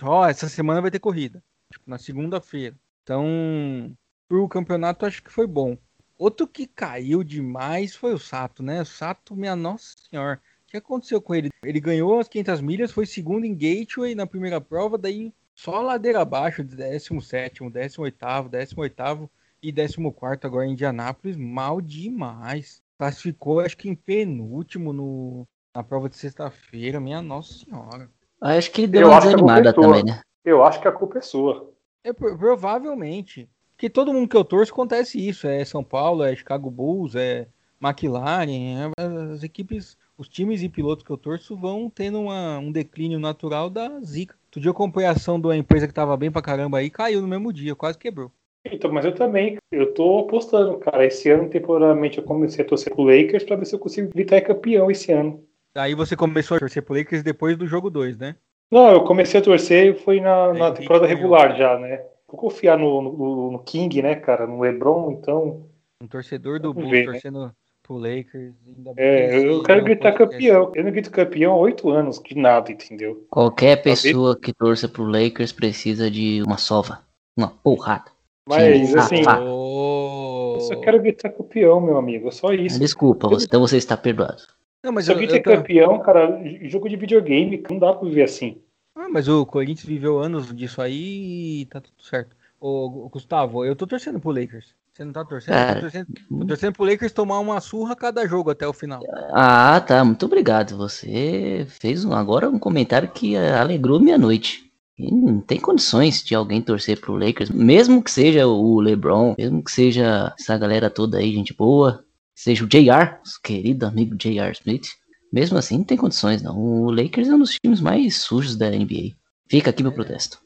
Ó, oh, essa semana vai ter corrida. Tipo, na segunda-feira. Então, pro campeonato acho que foi bom. Outro que caiu demais foi o Sato, né? O Sato, minha nossa senhora que aconteceu com ele? Ele ganhou as 500 milhas, foi segundo em Gateway na primeira prova, daí só ladeira abaixo, 17, 18, 18 e 14 agora em Indianápolis, mal demais. Classificou, acho que em penúltimo no, na prova de sexta-feira, minha nossa senhora. Acho que ele deu Eu uma desanimada é também, né? Eu acho que a culpa é sua. É, provavelmente. Porque todo mundo que eu torço acontece isso. É São Paulo, é Chicago Bulls, é McLaren, é as equipes os times e pilotos que eu torço vão tendo uma, um declínio natural da zica. Outro dia eu comprei a ação de uma empresa que tava bem pra caramba aí, caiu no mesmo dia, quase quebrou. Então, mas eu também, eu tô apostando, cara. Esse ano, temporariamente, eu comecei a torcer pro Lakers pra ver se eu consigo gritar campeão esse ano. Aí você começou a torcer pro Lakers depois do jogo 2, né? Não, eu comecei a torcer e foi na, na temporada regular já, né? Vou confiar no, no, no, King, né, cara? No LeBron, então. Um torcedor do Bulls né? torcendo, né? pro Lakers. é, eu quero gritar campeão. Eu não grito campeão há oito anos, de nada, entendeu? Qualquer pessoa que torça pro Lakers precisa de uma sova. Uma porrada. Mas, assim, eu só quero gritar campeão, meu amigo. É só isso. Desculpa, você, então você está perdoado. Não, mas só grita eu, campeão, cara, jogo de videogame, não dá pra viver assim. Ah, mas o Corinthians viveu anos disso aí e tá tudo certo. Ô, Gustavo, eu tô torcendo pro Lakers. Você não tá torcendo? Cara, tô torcendo, tô torcendo pro Lakers tomar uma surra cada jogo até o final. Ah, tá. Muito obrigado. Você fez um, agora um comentário que alegrou minha noite. E não tem condições de alguém torcer pro Lakers, mesmo que seja o LeBron, mesmo que seja essa galera toda aí, gente boa, seja o JR, querido amigo JR Smith. Mesmo assim, não tem condições, não. O Lakers é um dos times mais sujos da NBA. Fica aqui meu protesto.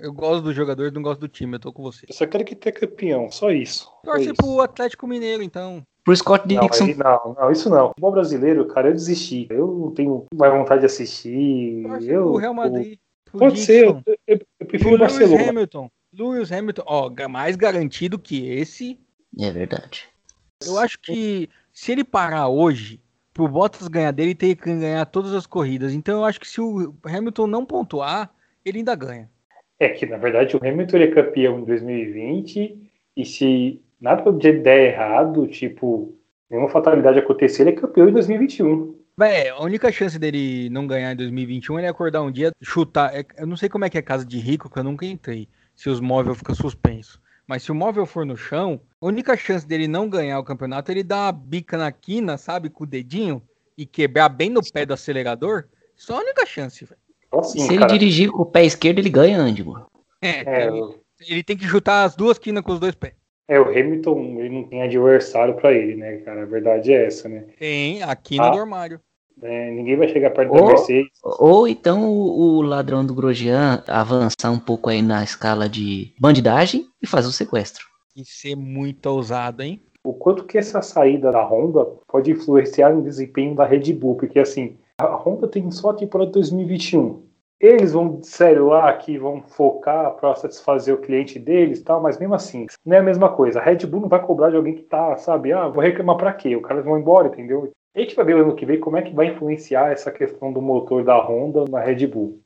Eu gosto do jogador, não gosto do time, eu tô com você. Eu só quero que tenha campeão, só isso. Torce pro Atlético Mineiro, então. Pro Scott Dixon. Não, não, não, isso não. Futebol brasileiro, cara, eu desisti. Eu não tenho mais vontade de assistir. Torce eu, pro Real Madrid. Pode Dixon, ser, eu, eu, eu prefiro o Barcelona. Hamilton. Lewis Hamilton, ó, mais garantido que esse. É verdade. Eu acho que se ele parar hoje, pro Bottas ganhar dele, tem que ganhar todas as corridas. Então eu acho que se o Hamilton não pontuar, ele ainda ganha. É que, na verdade, o Hamilton é campeão em 2020 e se nada der errado, tipo, nenhuma fatalidade acontecer, ele é campeão em 2021. É, a única chance dele não ganhar em 2021 é ele acordar um dia, chutar. É, eu não sei como é que é casa de rico, que eu nunca entrei, se os móveis ficam suspensos. Mas se o móvel for no chão, a única chance dele não ganhar o campeonato é ele dar uma bica na quina, sabe, com o dedinho e quebrar bem no pé do acelerador. Só a única chance, velho. Assim, Se ele cara... dirigir com o pé esquerdo, ele ganha, Andy. É, é ele, ele, tem que chutar as duas quinas com os dois pés. É, o Hamilton, ele não tem adversário para ele, né, cara? A verdade é essa, né? Tem, a quina ah, do armário. É, ninguém vai chegar perto ou, da Mercedes. Ou então o, o ladrão do Grosjean avançar um pouco aí na escala de bandidagem e fazer o sequestro. E ser muito ousado, hein? O quanto que essa saída da Honda pode influenciar no desempenho da Red Bull, porque assim, a Honda tem só a temporada 2021. Eles vão, sério, lá que vão focar para satisfazer o cliente deles tal, mas mesmo assim, não é a mesma coisa. A Red Bull não vai cobrar de alguém que tá, sabe, ah, vou reclamar para quê? O cara vão embora, entendeu? A gente vai ver ano que vem como é que vai influenciar essa questão do motor da Honda na Red Bull.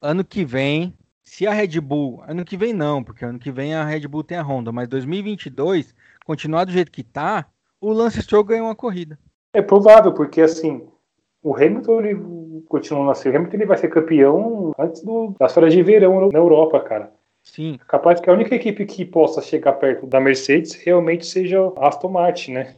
Ano que vem, se a Red Bull, ano que vem não, porque ano que vem a Red Bull tem a Honda, mas 2022, continuar do jeito que tá, o Lance Stroll ganha uma corrida. É provável, porque assim, o Hamilton, ele, continuando assim, o Hamilton ele vai ser campeão antes do, das férias de verão na Europa, cara. Sim. Capaz que a única equipe que possa chegar perto da Mercedes realmente seja a Aston Martin, né?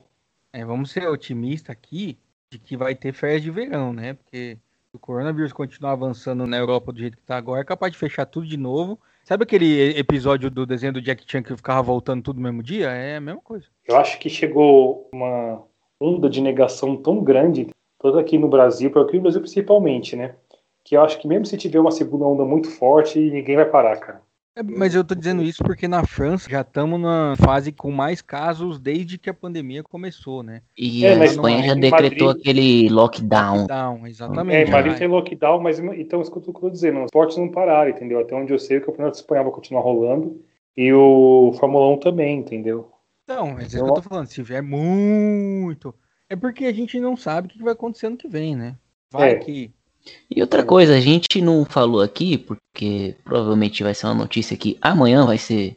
É, vamos ser otimistas aqui de que vai ter férias de verão, né? Porque se o coronavírus continuar avançando na Europa do jeito que tá agora, é capaz de fechar tudo de novo. Sabe aquele episódio do desenho do Jack Chan que ficava voltando tudo no mesmo dia? É a mesma coisa. Eu acho que chegou uma onda de negação tão grande, tanto aqui no Brasil, aqui no Brasil principalmente, né? Que eu acho que mesmo se tiver uma segunda onda muito forte, ninguém vai parar, cara. É, mas eu tô dizendo isso porque na França já estamos na fase com mais casos desde que a pandemia começou, né? E É, a mas Espanha não- já decretou Madrid- aquele lockdown. Lockdown, É, exatamente. em Madrid tem lockdown, mas então isso que eu tô dizendo, os esportes não pararam, entendeu? Até onde eu sei, o campeonato espanhol vai continuar rolando e o Fórmula 1 também, entendeu? Então, é isso que Eu- eu tô falando. Se vier muito. É porque a gente não sabe o que vai acontecer ano que vem, né? Vai É. que. E outra coisa, a gente não falou aqui, porque provavelmente vai ser uma notícia que amanhã vai ser.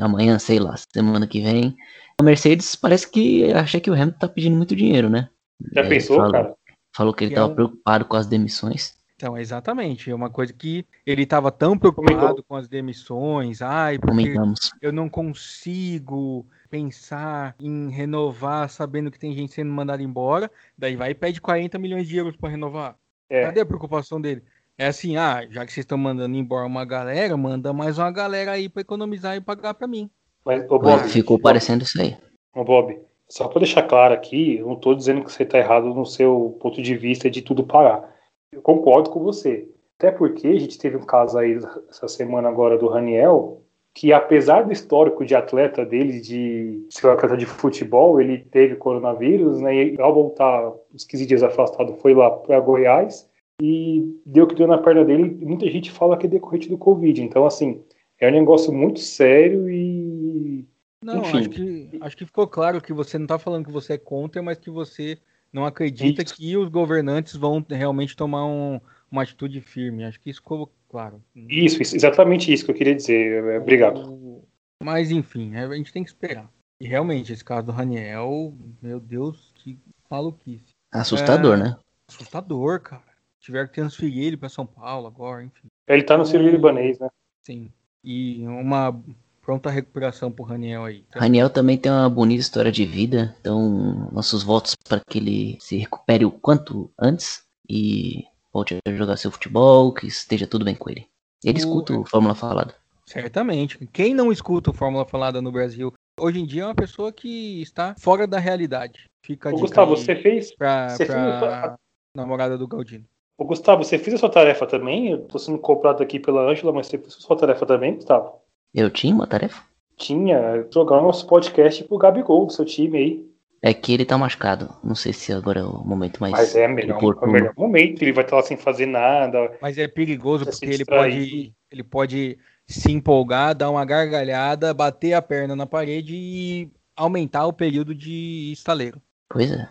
Amanhã, sei lá, semana que vem. A Mercedes parece que acha que o Hamilton tá pedindo muito dinheiro, né? Já É, pensou, falou, cara? Falou que ele Que tava é preocupado com as demissões. Então, exatamente. É uma coisa que ele estava tão preocupado Comentou. com as demissões. Ai, porque Comentamos. eu não consigo pensar em renovar sabendo que tem gente sendo mandada embora. Daí vai e pede 40 milhões de euros para renovar. É. Cadê a preocupação dele? É assim, ah, já que vocês estão mandando embora uma galera, manda mais uma galera aí para economizar e pagar para mim. Mas, ô Bob, Ficou Bob, parecendo isso aí. ô Bob, só pra deixar claro aqui, eu não tô dizendo que você tá errado no seu ponto de vista de tudo parar. Eu concordo com você. Até porque a gente teve um caso aí essa semana agora do Raniel, que apesar do histórico de atleta dele, de ser um atleta de futebol, ele teve coronavírus, né? E ao voltar uns 15 dias afastado, foi lá para Goiás e deu que deu na perna dele. Muita gente fala que é decorrente do Covid. Então, assim, é um negócio muito sério e. Não, Enfim. acho que, acho que ficou claro que você não está falando que você é contra, mas que você não acredita Isso. que os governantes vão realmente tomar um- uma atitude firme. Acho que isso ficou claro. Isso, isso, exatamente isso que eu queria dizer. É, Obrigado. O- Mas enfim, né, a gente tem que esperar. E realmente, esse caso do Raniel, meu Deus, que maluquice. Assustador, É. né? Assustador, cara. Tiveram que transferir ele para São Paulo agora, enfim. Ele tá no Sírio Libanês, né? Sim. E uma pronta recuperação pro Raniel aí. Então, Raniel também tem uma bonita história de vida, então nossos votos para que ele se recupere o quanto antes e volte a jogar seu futebol, que esteja tudo bem com ele. Ele O- escuta o Fórmula Falada. Certamente. Quem não escuta o Fórmula Falada no Brasil hoje em dia é uma pessoa que está fora da realidade. Fica Ô, Gustavo, você fez. pra, você pra fez- namorada do Galdino. Ô, Gustavo, você fez a sua tarefa também? Eu tô sendo cobrado aqui pela Ângela, mas você fez a sua tarefa também, Gustavo? Eu tinha uma tarefa? Tinha jogar o nosso podcast pro Gabigol, do seu time aí. É que ele tá machucado. Não sei se agora é o momento mais Mas é melhor, é o oportuno. melhor momento. Ele vai estar lá sem fazer nada. Mas é perigoso porque ele pode, ele pode se empolgar, dar uma gargalhada, bater a perna na parede e aumentar o período de estaleiro. Pois é.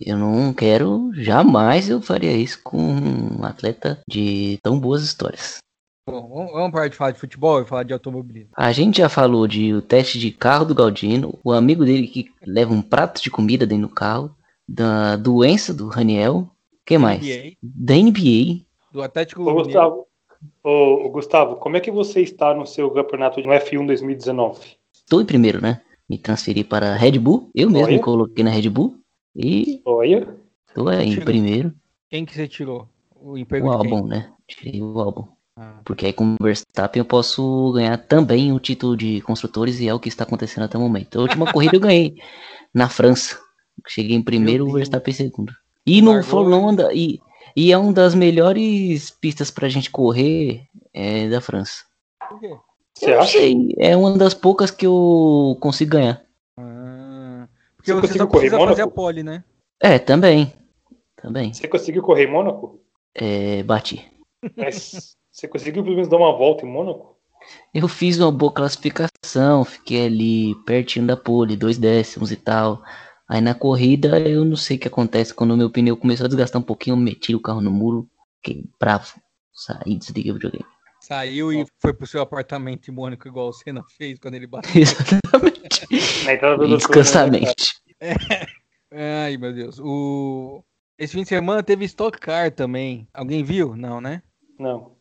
Eu não quero, jamais eu faria isso com um atleta de tão boas histórias. Bom, vamos- parar de falar de futebol e falar de automobilismo. A gente já falou de o teste de carro do Galdino, o amigo dele que leva um prato de comida dentro do carro, da doença do Raniel, que mais? NBA, Da NBA. do Atlético Ô. Gustavo, ô, Gustavo, como é que você está no seu campeonato no F1 2019? Estou em primeiro, né? Me transferi para a Red Bull, eu mesmo Olha. me coloquei na Red Bull e Olha, estou aí em primeiro. Quem que você tirou? O emprego O de quem? álbum, né? Tirei o álbum. Ah, Porque aí com o Verstappen eu posso ganhar também o título de construtores e é o que está acontecendo até o momento. A última *laughs* corrida eu ganhei na França. Cheguei em primeiro, o. Verstappen em segundo. E no Largou Fórmula 1 e- anda- e, é uma das melhores pistas pra gente correr é, da França. por quê? você eu acha? sei, é uma das poucas que eu consigo ganhar. Ah, porque Você você, só correr em precisa fazer a pole, né? É, também. Também. Você conseguiu correr em Mônaco? É, bati. Mas você conseguiu pelo menos dar uma volta em Mônaco? Eu fiz uma boa classificação, fiquei ali pertinho da pole, dois décimos e tal. Aí na corrida eu não sei o que acontece quando o meu pneu começou a desgastar um pouquinho, eu meti o carro no muro, fiquei bravo, saí, desliguei o videogame. Saiu e foi pro seu apartamento em Mônaco, igual o Senna fez quando ele bateu. *laughs* Exatamente. Na entrada do E descansadamente. Ai, meu Deus. O... Esse fim de semana teve Stock Car também. Alguém viu? Não, né? Não.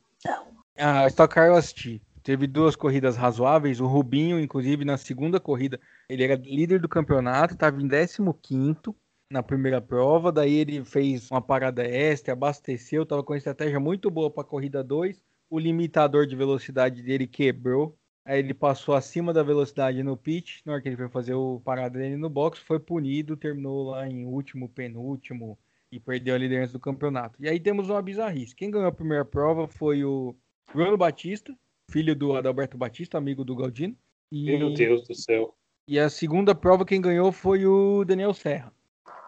Ah, Stock Car eu assisti. Teve duas corridas razoáveis. O Rubinho, inclusive, na segunda corrida, ele era líder do campeonato, estava em 15 na primeira prova. Daí ele fez uma parada extra, abasteceu, estava com uma estratégia muito boa para a corrida 2. O limitador de velocidade dele quebrou. Aí ele passou acima da velocidade no pit. Na hora que ele foi fazer o parada dele no box, foi punido, terminou lá em último, penúltimo e perdeu a liderança do campeonato. E aí temos uma bizarrice. Quem ganhou a primeira prova foi o Bruno Batista, filho do Adalberto Batista, amigo do Galdino. E... Meu Deus do céu. E a segunda prova quem ganhou foi o Daniel Serra.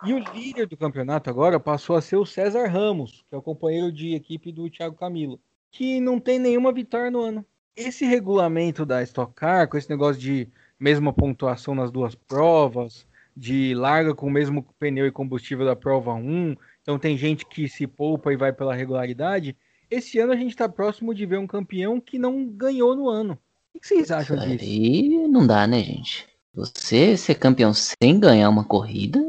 E o líder do campeonato agora passou a ser o César Ramos, que é o companheiro de equipe do Thiago Camilo, que não tem nenhuma vitória no ano. Esse regulamento da Stock Car, com esse negócio de mesma pontuação nas duas provas, de larga com o mesmo pneu e combustível da prova 1, então tem gente que se poupa e vai pela regularidade. Esse ano a gente está próximo de ver um campeão que não ganhou no ano. O que vocês acham disso? Aí não dá, né, gente? Você ser campeão sem ganhar uma corrida,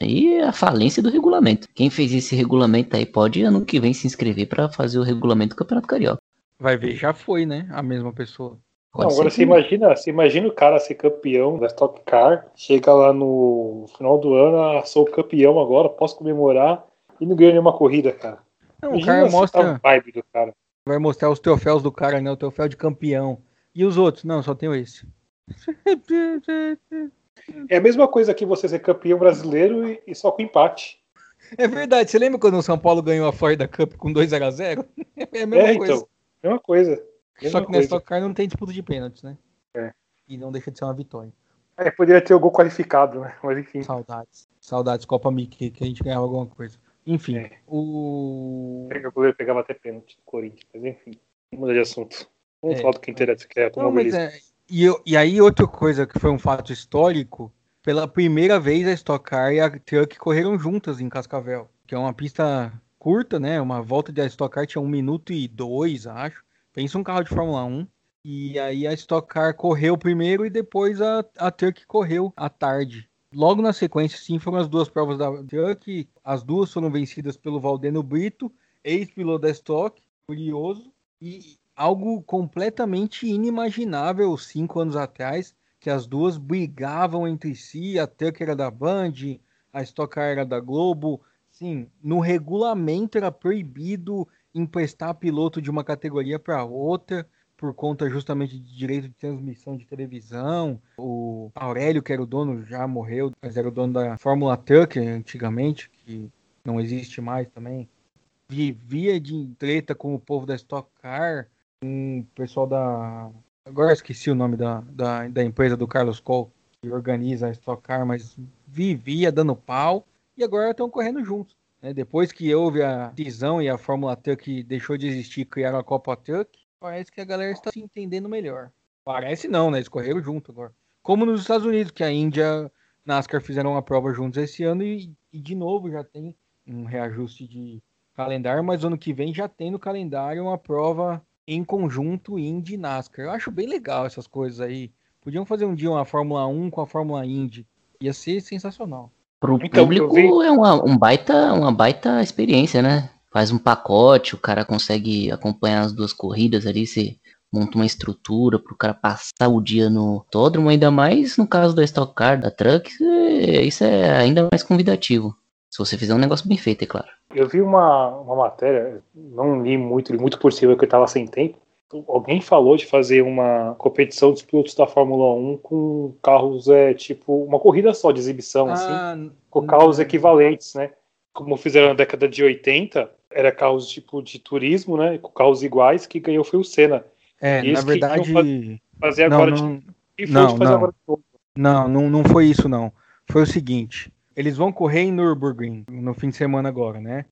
aí é a falência do regulamento. Quem fez esse regulamento aí pode ano que vem se inscrever para fazer o regulamento do Campeonato Carioca. Vai ver, já foi, né? A mesma pessoa. Não, agora você imagina, você imagina o cara ser campeão da Stock Car, chega lá no final do ano, ah, sou campeão agora, posso comemorar e não ganha nenhuma corrida, cara. Não, o cara mostra. vibe do cara. Vai mostrar os troféus do cara, né? O troféu de campeão. E os outros? Não, só tenho esse. É a mesma coisa que você ser campeão brasileiro e, e só com empate. É verdade. Você lembra quando o São Paulo ganhou a Florida Cup com 2 x 0 É a mesma é, coisa. Então, mesma coisa. Só que nessa Car não tem disputa de pênaltis, né? É. E não deixa de ser uma vitória. É, poderia ter o gol qualificado, né? Mas enfim. Saudades. Saudades, Copa Mickey, que a gente ganhava alguma coisa. Enfim, é. o. O goleiro pegava até pênalti do Corinthians, mas enfim. Muda de assunto. Vamos é, falar do que interessa, que é automobilismo. É, e, e aí, outra coisa que foi um fato histórico, pela primeira vez a Stock Car e a Truck correram juntas em Cascavel, que é uma pista curta, né? Uma volta da Stock Car tinha um minuto e dois, acho. Pensa um carro de Fórmula 1. E aí a Stock Car correu primeiro e depois a, a Truck correu à tarde. Logo na sequência, sim, foram as duas provas da Truck. As duas foram vencidas pelo Valdeno Brito, ex-piloto da Stock, curioso. E algo completamente inimaginável cinco anos atrás, que as duas brigavam entre si, a Tucker era da Band, a Stock Car era da Globo. Sim, no regulamento era proibido emprestar piloto de uma categoria para outra por conta justamente de direito de transmissão de televisão. O Aurélio, que era o dono, já morreu, mas era o dono da Fórmula Tucker antigamente, que não existe mais também. Vivia de treta com o povo da Stock Car, um pessoal da. Agora esqueci o nome da, da, da empresa do Carlos Cole, que organiza a Stock Car, mas vivia dando pau e agora estão correndo juntos. Né? Depois que houve a decisão e a Fórmula Truck deixou de existir criaram a Copa Truck, parece que a galera está se entendendo melhor. Parece não, né? Eles correram junto agora. Como nos Estados Unidos, que a Índia NASCAR fizeram uma prova juntos esse ano e, e de novo já tem um reajuste de calendário, mas ano que vem já tem no calendário uma prova em conjunto Indy e NASCAR. Eu acho bem legal essas coisas aí. Podiam fazer um dia uma Fórmula 1 com a Fórmula Indy. Ia ser sensacional. Pro então, público é uma, um baita, uma baita experiência, né? Faz um pacote, o cara consegue acompanhar as duas corridas ali, você monta uma estrutura para o cara passar o dia no autódromo, ainda mais no caso da Stock Car, da Truck, é, isso é ainda mais convidativo. Se você fizer um negócio bem feito, é claro. Eu vi uma, uma matéria, não li muito, li muito por cima que eu estava sem tempo. Alguém falou de fazer uma competição dos pilotos da Fórmula 1 com carros, é, tipo, uma corrida só de exibição, ah, assim, com carros equivalentes, né? Como fizeram na década de 80, era carros tipo de turismo, né? Com carros iguais, que ganhou foi o Senna. É, na verdade. Fazer, fazer agora não, de, e foi não, fazer não. agora de Não, não, não foi isso, não. Foi o seguinte eles vão correr em Nürburgring no fim de semana agora, né?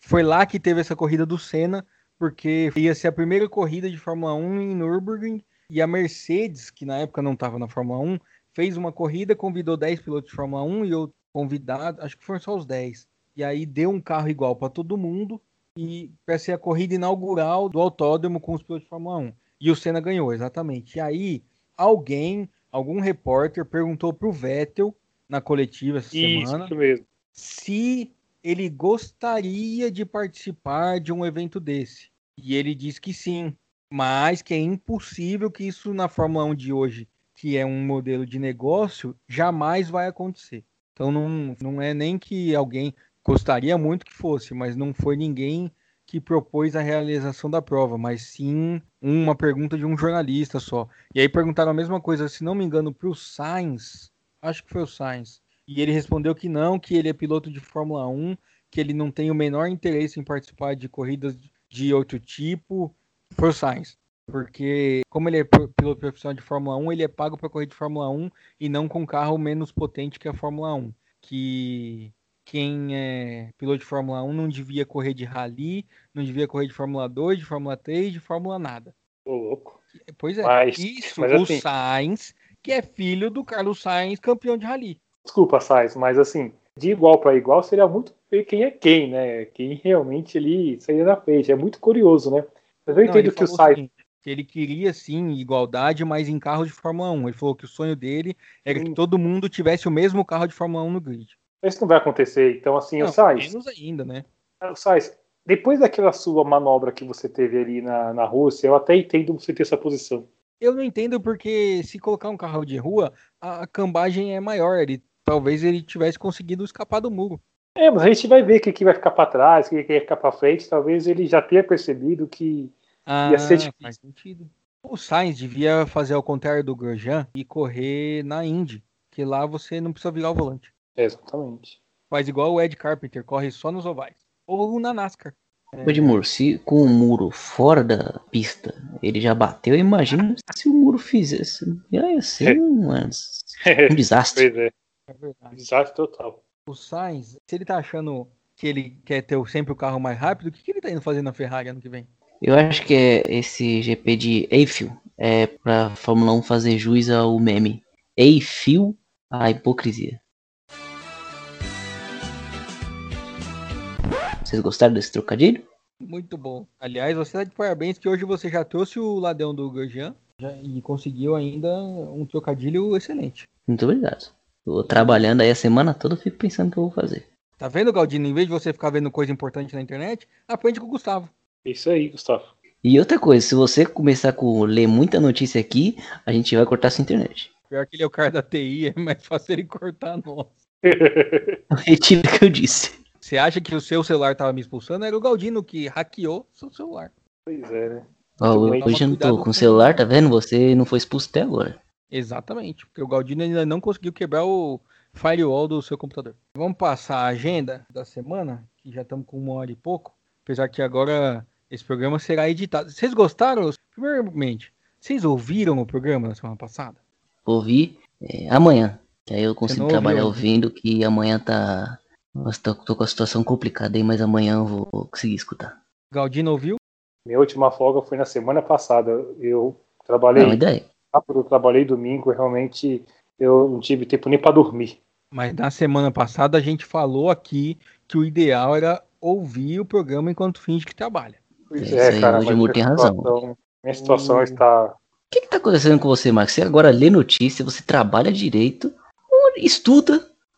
Foi lá que teve essa corrida do Senna, porque ia ser a primeira corrida de Fórmula 1 em Nürburgring e a Mercedes, que na época não estava na Fórmula 1, fez uma corrida, convidou 10 pilotos de Fórmula 1 e outro convidado, acho que foram só os 10. E aí deu um carro igual para todo mundo e para ser a corrida inaugural do autódromo com os pilotos de Fórmula 1. E o Senna ganhou, exatamente. E aí alguém, algum repórter perguntou para o Vettel na coletiva essa isso, semana. Mesmo. Se ele gostaria de participar de um evento desse. E ele diz que sim, mas que é impossível que isso na Fórmula 1 de hoje, que é um modelo de negócio, jamais vai acontecer. Então não, não é nem que alguém gostaria muito que fosse, mas não foi ninguém que propôs a realização da prova, mas sim uma pergunta de um jornalista só. E aí perguntaram a mesma coisa, se não me engano, para o Sainz, acho que foi o Sainz, e ele respondeu que não, que ele é piloto de Fórmula 1, que ele não tem o menor interesse em participar de corridas de outro tipo. Foi o Sainz. Porque, como ele é piloto profissional de Fórmula 1, ele é pago para correr de Fórmula 1 e não com carro menos potente que a Fórmula 1. Que quem é piloto de Fórmula 1 não devia correr de rally, não devia correr de Fórmula 2, de Fórmula 3, de Fórmula nada. Ô, louco. Pois é, Mas- isso, mas o assim- Sainz, que é filho do Carlos Sainz, campeão de rally. Desculpa, Sainz, mas assim, de igual para igual seria muito ver quem é quem, né? Quem realmente ele sairia na frente. É muito curioso, né? Mas eu Não, entendo que o Sainz. seguinte, que ele queria sim igualdade, mas em carros de Fórmula 1. Ele falou que o sonho dele era que Hum. todo mundo tivesse o mesmo carro de Fórmula 1 no grid. Isso não vai acontecer. Então, assim, o Não, Sainz, menos ainda, né? o Sainz, depois daquela sua manobra que você teve ali na, na Rússia, eu até entendo você ter essa posição. Eu não entendo porque se colocar um carro de rua, a a cambagem é maior. Ele talvez ele tivesse conseguido escapar do muro. É, mas a gente vai ver o que, que vai ficar para trás, o que, que vai ficar para frente. Talvez ele já tenha percebido que. Ah, Ia ser difícil. faz sentido. O Sainz devia fazer ao contrário do Grosjean e correr na Indy, que lá você não precisa virar o volante. É, exatamente. Faz igual o Ed Carpenter, corre só nos ovais. Ou na NASCAR. Edmur, se com o muro fora da pista ele já bateu, imagina se o muro fizesse. Ia ser *laughs* um, um desastre. pois é, É verdade. desastre total. O Sainz, se ele tá achando que ele quer ter sempre o carro mais rápido, o que, que ele tá indo fazer na Ferrari ano que vem? Eu acho que é esse GP de Eiffel é pra Fórmula 1 fazer jus ao meme. Eiffel, a hipocrisia. Vocês gostaram desse trocadilho? Muito bom. Aliás, você tá de parabéns que hoje você já trouxe o ladrão do já- e conseguiu ainda um trocadilho excelente. Muito obrigado. Tô trabalhando aí a semana toda, eu fico pensando o que eu vou fazer. Tá vendo, Galdino? Em vez de você ficar vendo coisa importante na internet, aprende com o Gustavo. Isso aí, Gustavo. E outra coisa, se você começar a ler muita notícia aqui, a gente vai cortar sua internet. Pior que ele é o cara da TI, é mais *laughs* fácil ele cortar a nossa. *laughs* Eu retiro o que eu disse. Você acha que o seu celular tava me expulsando? Era o Galdino que hackeou seu celular. pois é, né? Bem. hoje eu não tô com o com- celular, tá vendo? Você não foi expulso até agora. Exatamente, porque o Galdino ainda não conseguiu quebrar o firewall do seu computador. Vamos passar a agenda da semana, que já estamos com uma hora e pouco, apesar que agora esse programa será editado. Vocês gostaram? Primeiramente, vocês ouviram o programa da semana passada? Ouvi é, amanhã. Que aí eu consigo trabalhar ouviu? ouvindo, que amanhã tá. Nossa, tô, tô com a situação complicada aí, mas amanhã eu vou conseguir escutar. Galdino ouviu? Minha última folga foi na semana passada. Eu trabalhei Não, ideia. Sábado, eu trabalhei domingo, realmente eu não tive tempo nem para dormir. Mas na semana passada a gente falou aqui que o ideal era ouvir o programa enquanto finge que trabalha. Pois É, isso aí, o Edmur minha tem razão. situação- Minha situação O- está. O que que tá acontecendo com você, Max? Você agora lê notícia, você trabalha direito, ou estuda.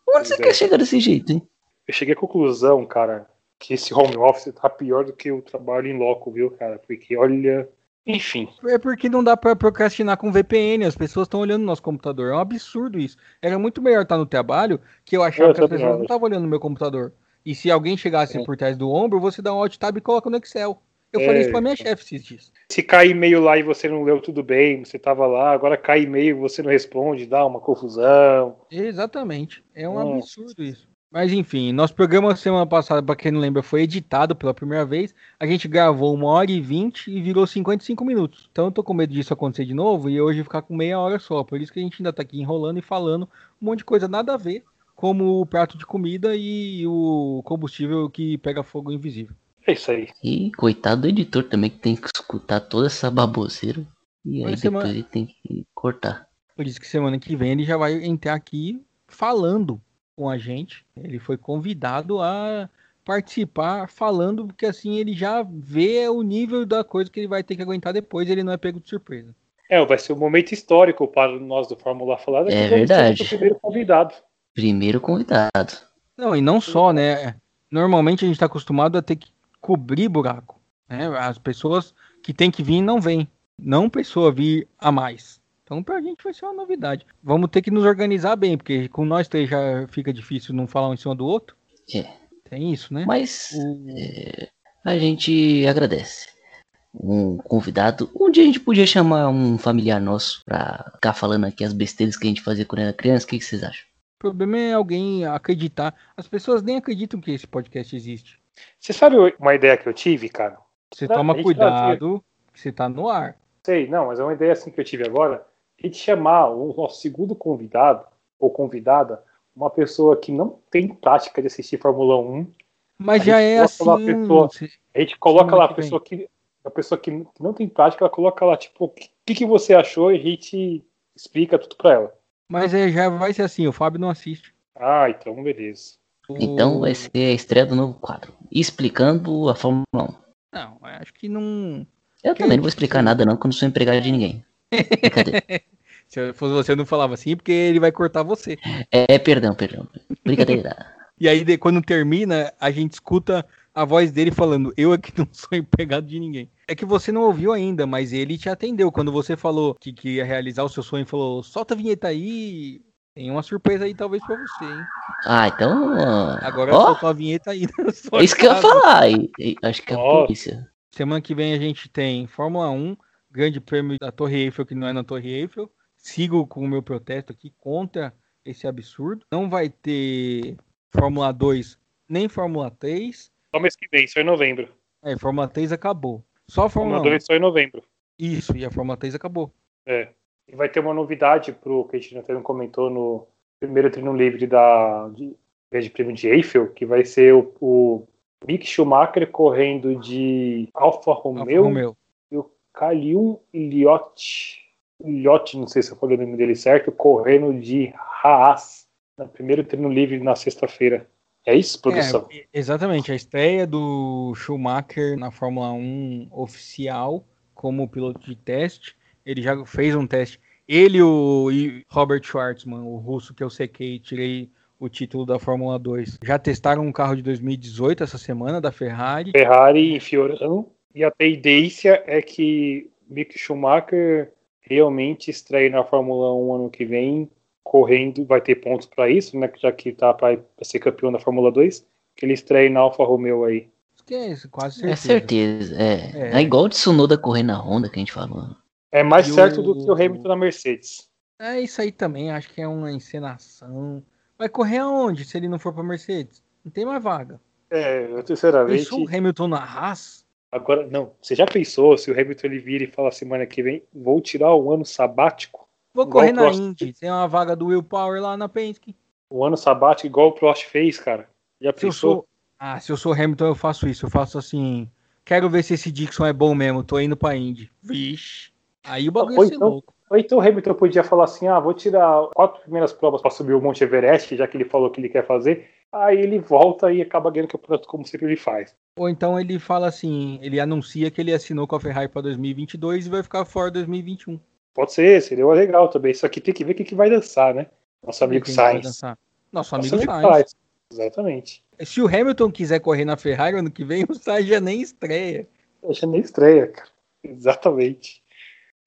Onde você Pois é. quer chegar desse jeito, hein? Eu cheguei à conclusão, cara, que esse home office tá pior do que o trabalho em loco, viu, cara? Porque olha. Enfim. É porque não dá pra procrastinar com VPN, as pessoas estão olhando no nosso computador. É um absurdo isso. Era muito melhor estar no trabalho, que eu achava Eu que as pessoas não acho. estavam olhando no meu computador. E se alguém chegasse É. por trás do ombro, você dá um alt tab e coloca no Excel. Eu falei É, isso pra minha então. chefe esses dias. Se cai e-mail lá e você não leu tudo bem, você tava lá, agora cai e-mail e você não responde, dá uma confusão. Exatamente. É um Nossa. absurdo isso. Mas enfim, nosso programa semana passada, pra quem não lembra, foi editado pela primeira vez. A gente gravou uma hora e vinte e virou 55 minutos. Então eu tô com medo disso acontecer de novo e hoje ficar com meia hora só. Por isso que a gente ainda tá aqui enrolando e falando um monte de coisa nada a ver, como o prato de comida e o combustível que pega fogo invisível. É isso aí. E coitado do editor também, que tem que escutar toda essa baboseira. E aí Mas depois semana- ele tem que cortar. Por isso que semana que vem ele já vai entrar aqui falando com a gente. Ele foi convidado a participar falando, porque assim ele já vê o nível da coisa que ele vai ter que aguentar depois, ele não é pego de surpresa. É, vai ser um momento histórico para nós do Fórmula Falar. daqui É verdade. nosso primeiro convidado. Primeiro convidado. Não, e não só, né? normalmente a gente está acostumado a ter que cobrir buraco. Né? As pessoas que tem que vir não vêm. Não pessoa vir a mais. Então pra gente vai ser uma novidade. Vamos ter que nos organizar bem, porque com nós três já fica difícil não falar um em cima do outro. É. Tem isso, né? Mas O- é, a gente agradece. Um convidado. Um dia a gente podia chamar um familiar nosso pra ficar falando aqui as besteiras que a gente fazia quando era criança. O que, que vocês acham? O problema é alguém acreditar. As pessoas nem acreditam que esse podcast existe. Você sabe uma ideia que eu tive, cara? Você Não, toma cuidado, que você tá no ar. Sei, não, mas é uma ideia assim que eu tive agora. A gente chamar o nosso segundo convidado, ou convidada, uma pessoa que não tem prática de assistir Fórmula 1. Mas já é assim. pessoa- A gente coloca lá a pessoa que. A pessoa que não tem prática, ela coloca lá, tipo, o que, que você achou e a gente explica tudo pra ela. Mas é, já vai ser assim, o Fábio não assiste. Ah, então beleza. Então vai ser a estreia do novo quadro. Explicando a Fórmula 1. Não, acho que não. Eu Que também não vou explicar nada não, porque eu não sou empregado de ninguém. *laughs* Se eu fosse você, eu não falava assim, porque ele vai cortar você. É, perdão, perdão. Brincadeira. *laughs* E aí, de- quando termina, a gente escuta a voz dele falando: Eu aqui não sou empregado de ninguém. É que você não ouviu ainda, mas ele te atendeu. Quando você falou que, que ia realizar o seu sonho falou: Solta a vinheta aí. Tem uma surpresa aí, talvez, pra você, hein? Ah, então. ah, Agora ó, soltou a vinheta aí na *laughs* sua é isso que eu ia casa. falar. acho que é polícia. Semana que vem a gente tem Fórmula 1, Grande Prêmio da Torre Eiffel, que não é na Torre Eiffel. Sigo com o meu protesto aqui contra esse absurdo. Não vai ter Fórmula 2 nem Fórmula 3. Só mês que vem, só em novembro. É, Fórmula 3 acabou. Só Fórmula Fórmula 1. 2 só em novembro. Isso, e a Fórmula 3 acabou. É. E vai ter uma novidade pro que a gente até não comentou no primeiro treino livre da de, Grande Prêmio de Eiffel, que vai ser o, o Mick Schumacher correndo de Alfa Alfa Romeo E Calium Liotti, Liotti, não sei se eu falei o nome dele certo, correndo de Haas no primeiro treino livre na sexta-feira. É isso, produção? É, exatamente, a estreia do Schumacher na Fórmula 1 oficial como piloto de teste. Ele já fez um teste. Ele o e Robert Schwartzman, o russo que eu sequei, tirei o título da Fórmula 2. Já testaram um carro de 2018 essa semana da Ferrari. Ferrari em Fiorano. E a tendência é que Mick Schumacher realmente estreie na Fórmula 1 ano que vem, correndo, vai ter pontos para isso, né? Já que tá para ser campeão da Fórmula 2, que ele estreie na Alfa Romeo aí. Que é isso, quase certeza. É certeza. É. É. é igual o Tsunoda correndo na Honda que a gente falou. É mais E certo o- do que o Hamilton na Mercedes. É isso aí também, acho que é uma encenação. Vai correr aonde se ele não for para Mercedes? Não tem mais vaga. É, eu, sinceramente. Pensou o Hamilton na Haas? Agora, não. Você já pensou se o Hamilton ele vira e fala semana que vem, vou tirar um ano sabático? Vou correr na Prost. Indy. Tem uma vaga do Will Power lá na Penske. Um ano sabático igual o Prost fez, cara. Já Se pensou? sou. Ah, se eu sou Hamilton, eu faço isso. Eu faço assim. Quero ver se esse Dixon é bom mesmo. Tô indo pra Indy. Vixe. Aí o bagulho Ou ia ser então- louco. Ou então o Hamilton podia falar assim: ah, vou tirar quatro primeiras provas para subir o Monte Everest, já que ele falou que ele quer fazer. Aí ele volta e acaba ganhando o campeonato como sempre ele faz. Ou então ele fala assim: ele anuncia que ele assinou com a Ferrari pra 2022 e vai ficar fora 2021. Pode ser, seria legal também. Só que tem que ver o que, que vai dançar, né? Nosso amigo Sainz. Nosso Nosso amigo amigo Sainz. Sainz. Exatamente. Se o Hamilton quiser correr na Ferrari ano que vem, o Sainz já nem estreia. Achei nem estreia, cara. Exatamente.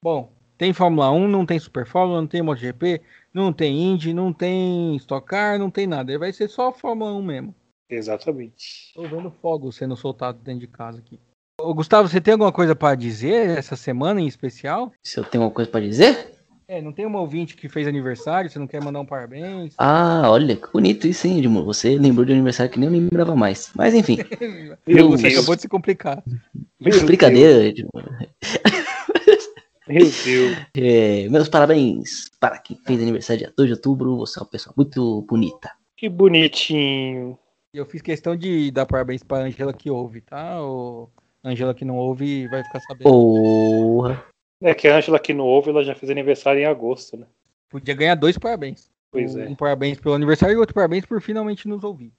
Bom, tem Fórmula 1, não tem Super Fórmula, não tem MotoGP, não tem Indy, não tem Stock Car, não tem nada. Vai ser só Fórmula 1 mesmo. Exatamente. Tô vendo fogos sendo soltados dentro de casa aqui. Ô, Gustavo, você tem alguma coisa pra dizer essa semana em especial? Se eu tenho alguma coisa pra dizer? É, não tem uma ouvinte que fez aniversário, você não quer mandar um parabéns? Ah, olha, que bonito isso, hein, Edmundo? Você lembrou de aniversário que nem eu lembrava mais. Mas enfim, *laughs* Meu você acabou de se complicar. Meu brincadeira, Edmundo. Meu Deus. É, meus parabéns para quem fez aniversário dia 2 de outubro. Você é uma pessoa muito bonita. Que bonitinho. E eu fiz questão de dar parabéns pra Angela que ouve, tá? O Angela que não ouve vai ficar sabendo. Porra. É que a Angela que não ouve, ela já fez aniversário em agosto, né? Podia ganhar dois parabéns. Pois um, é. um parabéns pelo aniversário e outro parabéns por finalmente nos ouvir.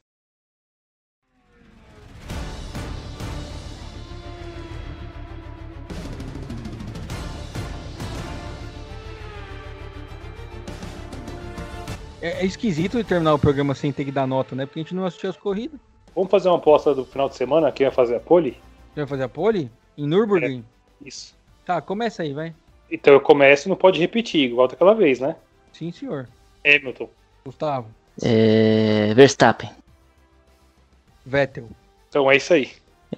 É, é esquisito terminar o programa sem ter que dar nota, né? Porque a gente não assistiu as corridas. Vamos fazer uma aposta do final de semana? Quem vai fazer a pole? Você vai fazer a pole? Em Nürburgring? Isso. Tá, começa aí, vai. Então eu começo e não pode repetir, igual daquela vez, né? Sim, senhor. Hamilton. Gustavo. É, Verstappen. Vettel. Então é isso aí.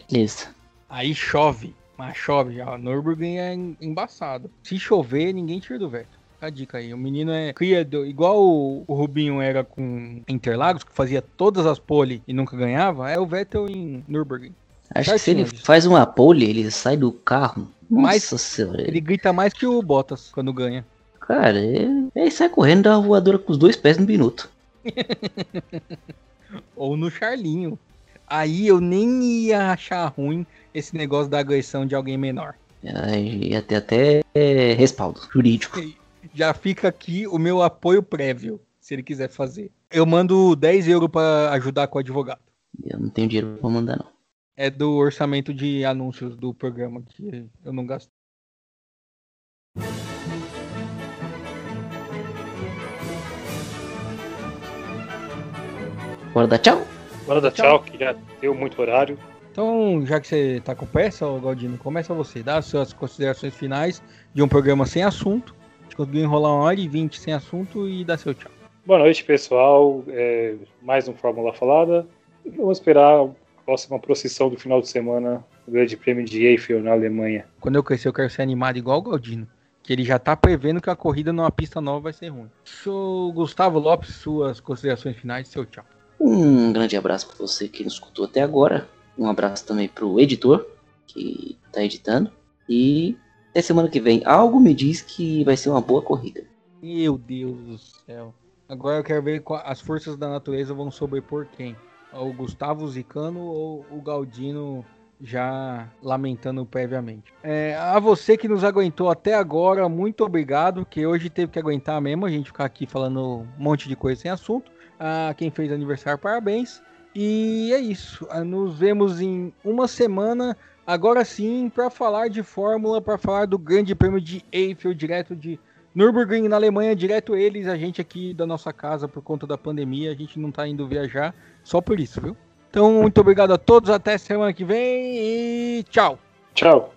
Beleza. Aí chove. Mas chove já. Nürburgring é em- embaçado. Se chover, ninguém tira do Vettel. A dica aí. O menino é cria do- igual o, o Rubinho era com Interlagos, que fazia todas as pole e nunca ganhava. É o Vettel em Nürburgring. Acho que se ele faz uma pole, ele sai do carro. Mas Nossa senhora. Ele grita mais que o Bottas quando ganha. Cara, ele, ele sai correndo da voadora com os dois pés no minuto. *laughs* Ou no Charlinho. Aí eu nem ia achar ruim esse negócio da agressão de alguém menor. Ia ter até é, respaldo jurídico. Já fica aqui o meu apoio prévio, se ele quiser fazer. Eu mando 10 euros pra ajudar com o advogado. Eu não tenho dinheiro pra mandar, não. É do orçamento de anúncios do programa que eu não gasto. Bora dar tchau? Bora dar tchau, que já deu muito horário. Então, já que você tá com pressa, Galdino, começa você. Dá as suas considerações finais de um programa sem assunto. Gente conseguiu enrolar uma hora e vinte sem assunto e dá seu tchau. Boa noite, pessoal. É, mais um Fórmula Falada. Vamos esperar a próxima procissão do final de semana do Grande Prêmio de Eiffel na Alemanha. Quando eu crescer, eu quero ser animado igual o Galdino. Que ele já tá prevendo que a corrida numa pista nova vai ser ruim. Sou Gustavo Lopes, suas considerações finais, seu tchau. Um grande abraço pra você que nos escutou até agora. Um abraço também pro editor que tá editando. E até semana que vem. Algo me diz que vai ser uma boa corrida. Meu Deus do céu. Agora eu quero ver qual- as forças da natureza vão sobrepor quem? O Gustavo Zicano ou o Galdino já lamentando previamente. É, a você que nos aguentou até agora, muito obrigado, que hoje teve que aguentar mesmo, a gente ficar aqui falando um monte de coisa sem assunto. A quem fez aniversário, parabéns. E é isso. Nos vemos em uma semana, agora sim, para falar de Fórmula, para falar do Grande Prêmio de Eiffel, direto de Nürburgring na Alemanha, direto eles, a gente aqui da nossa casa por conta da pandemia, a gente não tá indo viajar só por isso, viu? Então, muito obrigado a todos, até semana que vem e tchau! Tchau.